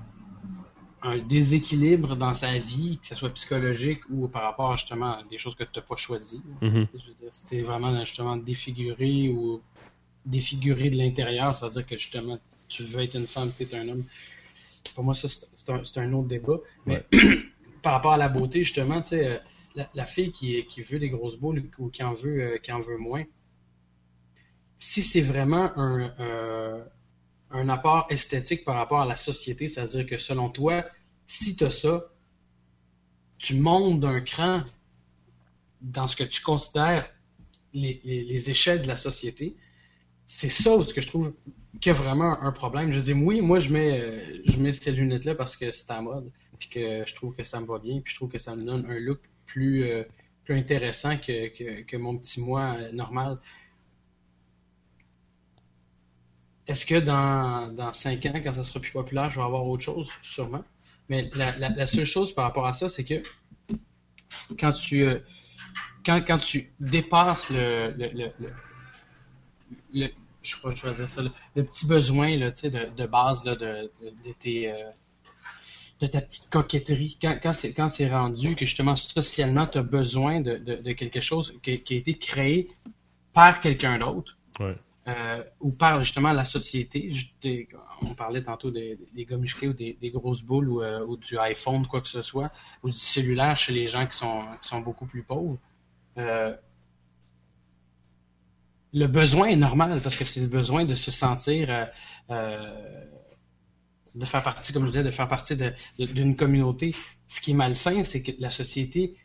un déséquilibre dans sa vie, que ce soit psychologique ou par rapport justement à des choses que tu n'as pas choisies. Mhm. Je veux dire, c'était vraiment justement défiguré ou défiguré de l'intérieur, c'est-à-dire que justement tu veux être une femme, tu es un homme. Pour moi, ça, c'est un, c'est un autre débat. Mais par rapport à la beauté, justement, tu sais, euh, la, la fille qui, qui veut des grosses boules ou qui en veut, euh, qui en veut moins, si c'est vraiment un, euh, un apport esthétique par rapport à la société, c'est-à-dire que selon toi, si tu as ça, tu montes d'un cran dans ce que tu considères les, les- les échelles de la société, c'est ça ce que je trouve qu'il y a vraiment un problème. Je dis oui, moi je mets euh, je mets ces lunettes là parce que c'est à mode, puis que je trouve que ça me va bien, puis je trouve que ça me donne un look plus euh, plus intéressant que, que, que mon petit moi euh, normal. Est-ce que dans, dans 5 ans, quand ça sera plus populaire, je vais avoir autre chose? Sûrement. Mais la, seule chose par rapport à ça, c'est que quand tu, euh, quand, quand tu dépasses le, le, le, le, ça, le, petit besoin là, de, de base de, de, de tes, euh, de ta petite coquetterie, quand, c'est quand c'est rendu que justement socialement tu as besoin de, de, quelque chose qui, qui a été créé par quelqu'un d'autre, Ouais. Euh, ou par justement la société. On parlait tantôt des, des musclés ou des, grosses boules ou, euh, du iPhone, quoi que ce soit, ou du cellulaire chez les gens qui sont, beaucoup plus pauvres. Euh, le besoin est normal parce que c'est le besoin de se sentir, euh, euh, de faire partie, comme je disais, de faire partie d'une communauté. Ce qui est malsain, c'est que la société,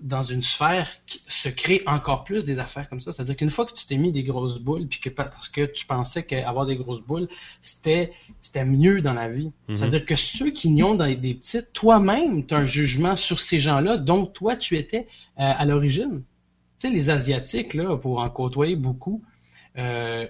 dans une sphère, qui se crée encore plus des affaires comme ça. C'est-à-dire qu'une fois que tu t'es mis des grosses boules, puis que pa- parce que tu pensais qu'avoir des grosses boules, c'était c'était mieux dans la vie. C'est-à-dire que ceux qui n'y ont dans des petites, toi-même, tu as un jugement sur ces gens-là, dont toi, tu étais euh, à l'origine. Tu sais, les Asiatiques, là, pour en côtoyer beaucoup, euh,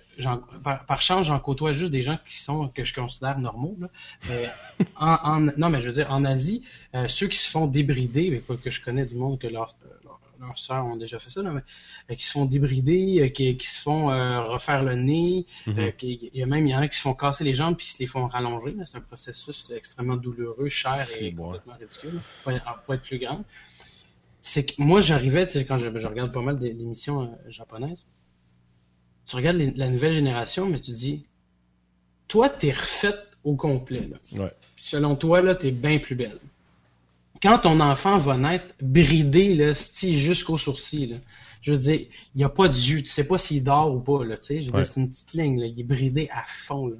par, par chance, j'en côtoie juste des gens qui sont que je considère normaux. Là. Euh, en, en- non, mais je veux dire, en Asie, euh, ceux qui se font débrider, mais quoi, que je connais du monde que leur, leur, leurs sœurs ont déjà fait ça, là, mais, qui se font débrider, qui, qui se font refaire le nez, Mhm. qui- il y a même il y en a qui se font casser les jambes puis qui se les font rallonger. C'est un processus extrêmement douloureux, cher et bon. complètement ridicule, pour être, pour être plus grand. C'est que moi j'arrivais, quand je, je regarde pas mal d'émissions japonaises, tu regardes les- la nouvelle génération, mais tu dis, toi t'es refaite au complet. Là. Ouais. Selon toi, là, t'es bien plus belle. Quand ton enfant va naître bridé, là, style jusqu'au sourcil, là, je veux dire, il n'y a pas d'yeux, tu sais pas s'il dort ou pas, là, tu sais. Je veux Ouais. dire, c'est une petite ligne, là, il est bridé à fond, là.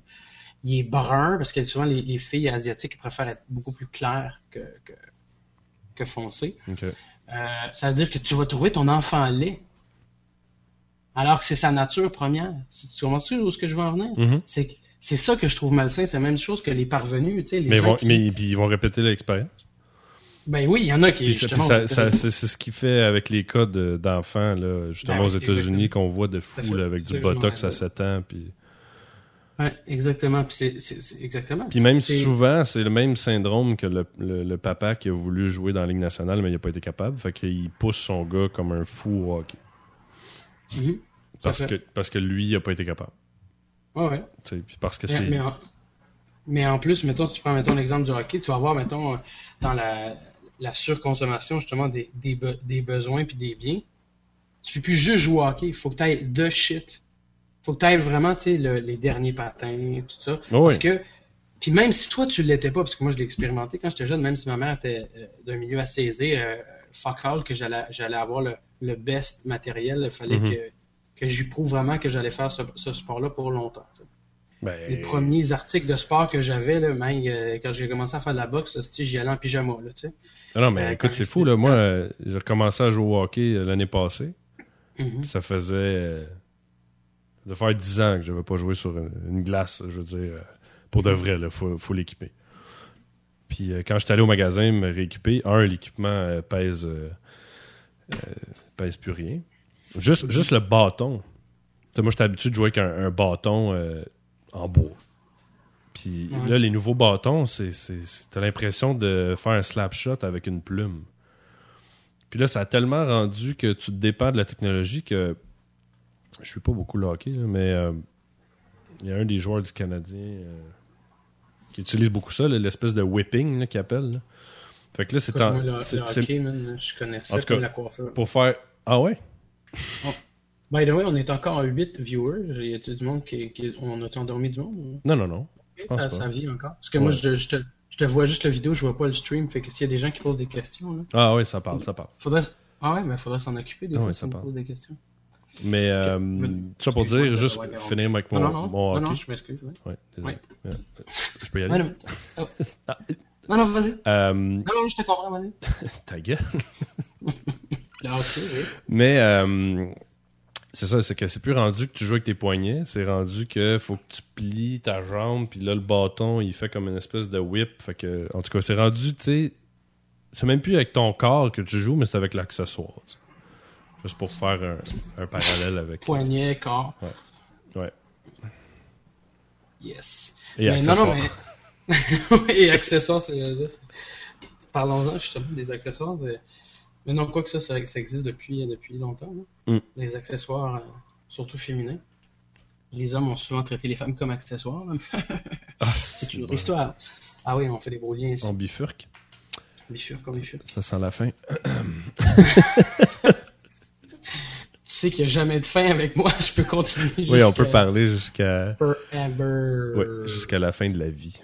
Il est brun, parce que souvent, les, les filles asiatiques préfèrent être beaucoup plus claires que, que, que foncées. Ok. Euh, ça veut dire que tu vas trouver ton enfant laid. Alors que c'est sa nature première. Tu comprends où ce que je veux en venir? Mhm. C'est c'est ça que je trouve malsain. C'est la même chose que les parvenus, tu sais. Les Mais, vont, qui- mais puis ils vont répéter l'expérience. Ben oui, il y en a qui, Puis ça- justement... puis ça- ont- ça- c'est ce qui fait avec les cas de- d'enfants, là, justement Ben aux États-Unis, qu'on voit de fous là, avec du botox à disais. 7 ans. Puis, Ouais, exactement. Puis c'est- c'est c'est- exactement. puis même souvent, c'est le même syndrome que le, le- le papa qui a voulu jouer dans la Ligue nationale, mais il n'a pas été capable. Fait qu'il pousse son gars comme un fou au hockey. Mhm. Parce que, parce que lui, il n'a pas été capable. Ouais, Puis parce que Mais, c'est. mais en, mais en plus, mettons, si tu prends mettons, l'exemple du hockey, tu vas voir, mettons, euh, dans la, la surconsommation, justement, des, des, be- des besoins puis des biens, tu peux plus juste jouer au hockey. Il faut que tu ailles de shit. faut que tu ailles vraiment, tu sais, le- les derniers patins, tout ça. Oh Parce oui. que, puis même si toi, tu l'étais pas, parce que moi, je l'ai expérimenté quand j'étais jeune, même si ma mère était euh, d'un milieu assez aisé, euh, fuck all, que j'allais j'allais avoir le, le best matériel, il fallait Mhm. que, que j'y prouve vraiment que j'allais faire ce, ce sport-là pour longtemps. Ben, les premiers articles de sport que j'avais, même, euh, quand j'ai commencé à faire de la boxe, c'était, j'y allais en pyjama, là, sais. Non, non, mais Euh, écoute, c'est fou, là. Moi, euh, j'ai recommencé à jouer au hockey l'année passée. Mhm. Ça faisait. de faire 10 ans que je n'avais pas joué sur une, une glace, je veux dire. pour de vrai, il faut, faut l'équiper. Puis quand j'étais allé au magasin me rééquiper, un, l'équipement pèse, pèse plus rien. Juste, juste le bâton. Moi, j'étais habitué de jouer avec un, un bâton euh, en bois. Puis Ouais. là, les nouveaux bâtons, c'est, t'as l'impression de faire un slap shot avec une plume. Puis là, ça a tellement rendu que tu te dépends de la technologie que je suis pas beaucoup le hockey, là, mais euh, il y a un des joueurs du Canadien euh, qui utilise beaucoup ça, l'espèce de whipping là, qu'il appelle. là. Fait que là, c'est, en- moi, le, c'est- le c'est hockey, man, je connais ça En tout comme cas, la coiffure. pour faire. Ah ouais? By the way, on est encore à 8 viewers. Y a-t-il du monde qui, qui- on a-tu endormi du monde? Non, non, non. Je pense ça, pas. ça vit encore. Parce que moi, je, je te, je te vois juste la vidéo, je vois pas le stream. Fait que s'il y a des gens qui posent des questions, là, Ah ouais, ça parle, ça parle. faudrait, ah ouais, mais faudrait s'en occuper des Ah ouais, ça parle. des questions. Mais euh, ça pour dire, juste finir avec mon, non, non, non, mon non, hockey. non, je m'excuse. Ouais. Désolé. Ouais. Je peux y aller? non, oh. non, non, vas-y. Euh, Non, non, je te comprends, vas-y. ta gueule. Le hockey, oui. Mais euh, c'est ça, c'est que c'est plus rendu que tu joues avec tes poignets, c'est rendu que faut que tu plies ta jambe, puis là le bâton il fait comme une espèce de whip. Fait que, en tout cas, c'est rendu, tu sais, c'est même plus avec ton corps que tu joues, mais c'est avec l'accessoire. Juste pour faire un, un parallèle avec. Poignet, corps. Ouais. Yes. Et mais non, non, mais. et accessoires, c'est. c'est- Parlons-en justement des accessoires. Mais non, quoi que ça, ça, ça existe depuis, depuis longtemps. là. Mm. Les accessoires, euh, surtout féminins. Les hommes ont souvent traité les femmes comme accessoires. Ah, C'est une autre histoire. Ah oui, on fait des beaux liens ici. On bifurque. Bifurque comme bifurque. Ça sent la fin. Tu sais qu'il n'y a jamais de fin avec moi. Je peux continuer. Oui, on peut parler jusqu'à. Forever. Ouais, jusqu'à la fin de la vie.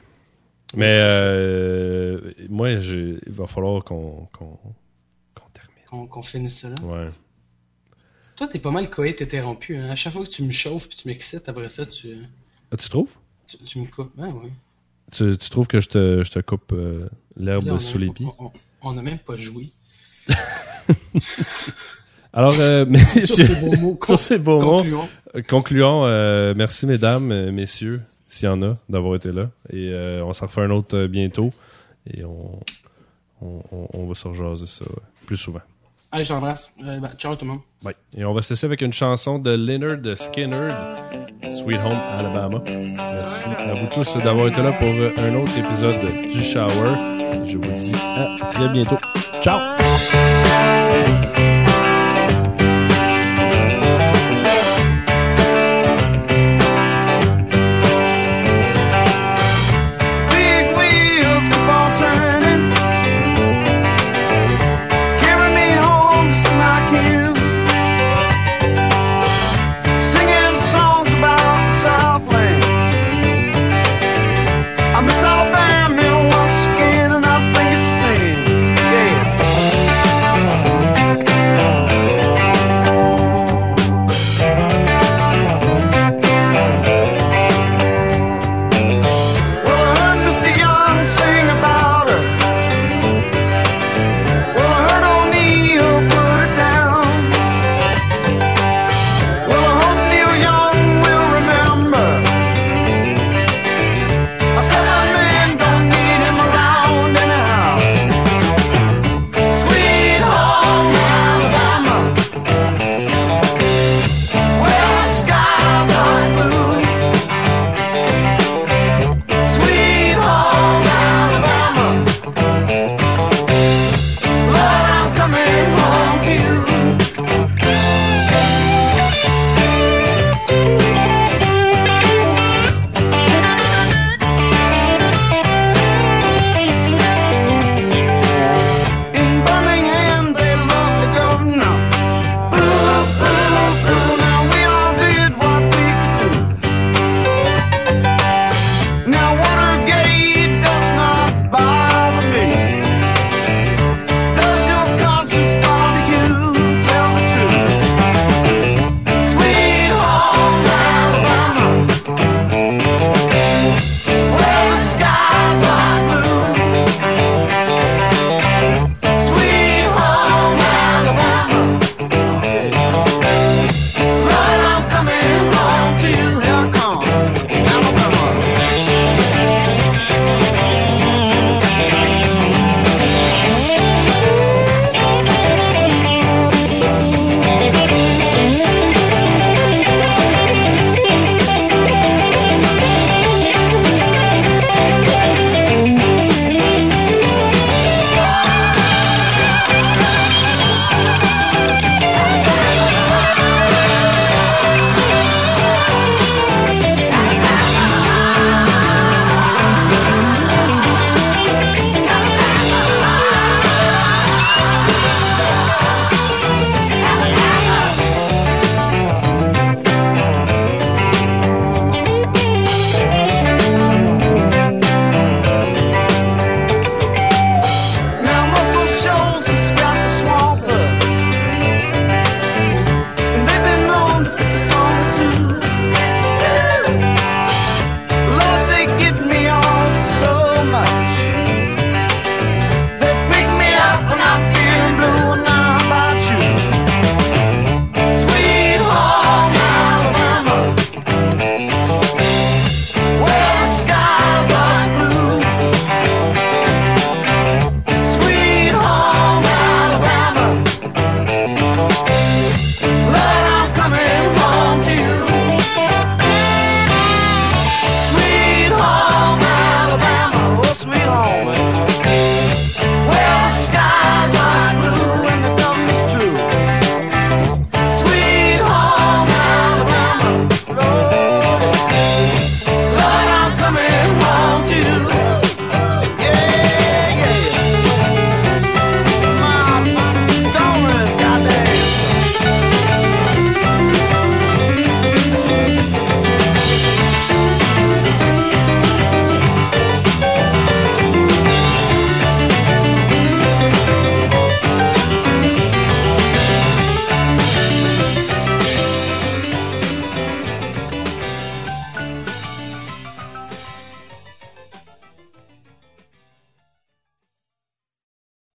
Mais euh, moi, je- il va falloir qu'on qu'on qu'on finisse ça là. Ouais. Toi, t'es pas mal coït interrompu. Hein? À chaque fois que tu me chauffes puis tu m'excites, après ça, tu, Ah, tu trouves? tu, tu me coupes. Ah oui. Tu, tu trouves que je te, je te coupe euh, l'herbe sous les pieds? On, on- on a même pas joué. Alors, euh, mais, Sur ces beaux mots. ces beaux concluons. concluons. euh, merci, mesdames, messieurs, s'il y en a, d'avoir été là. Et on s'en refait un autre bientôt. Et on, on, on- on va se rejaser ça plus souvent. Allez, je t'embrasse. Euh, ben, ciao tout le monde. Et on va se laisser avec une chanson de Leonard Skinner, Sweet Home Alabama. Merci à vous tous d'avoir été là pour euh, un autre épisode du Shower. Je vous dis à très bientôt. Ciao!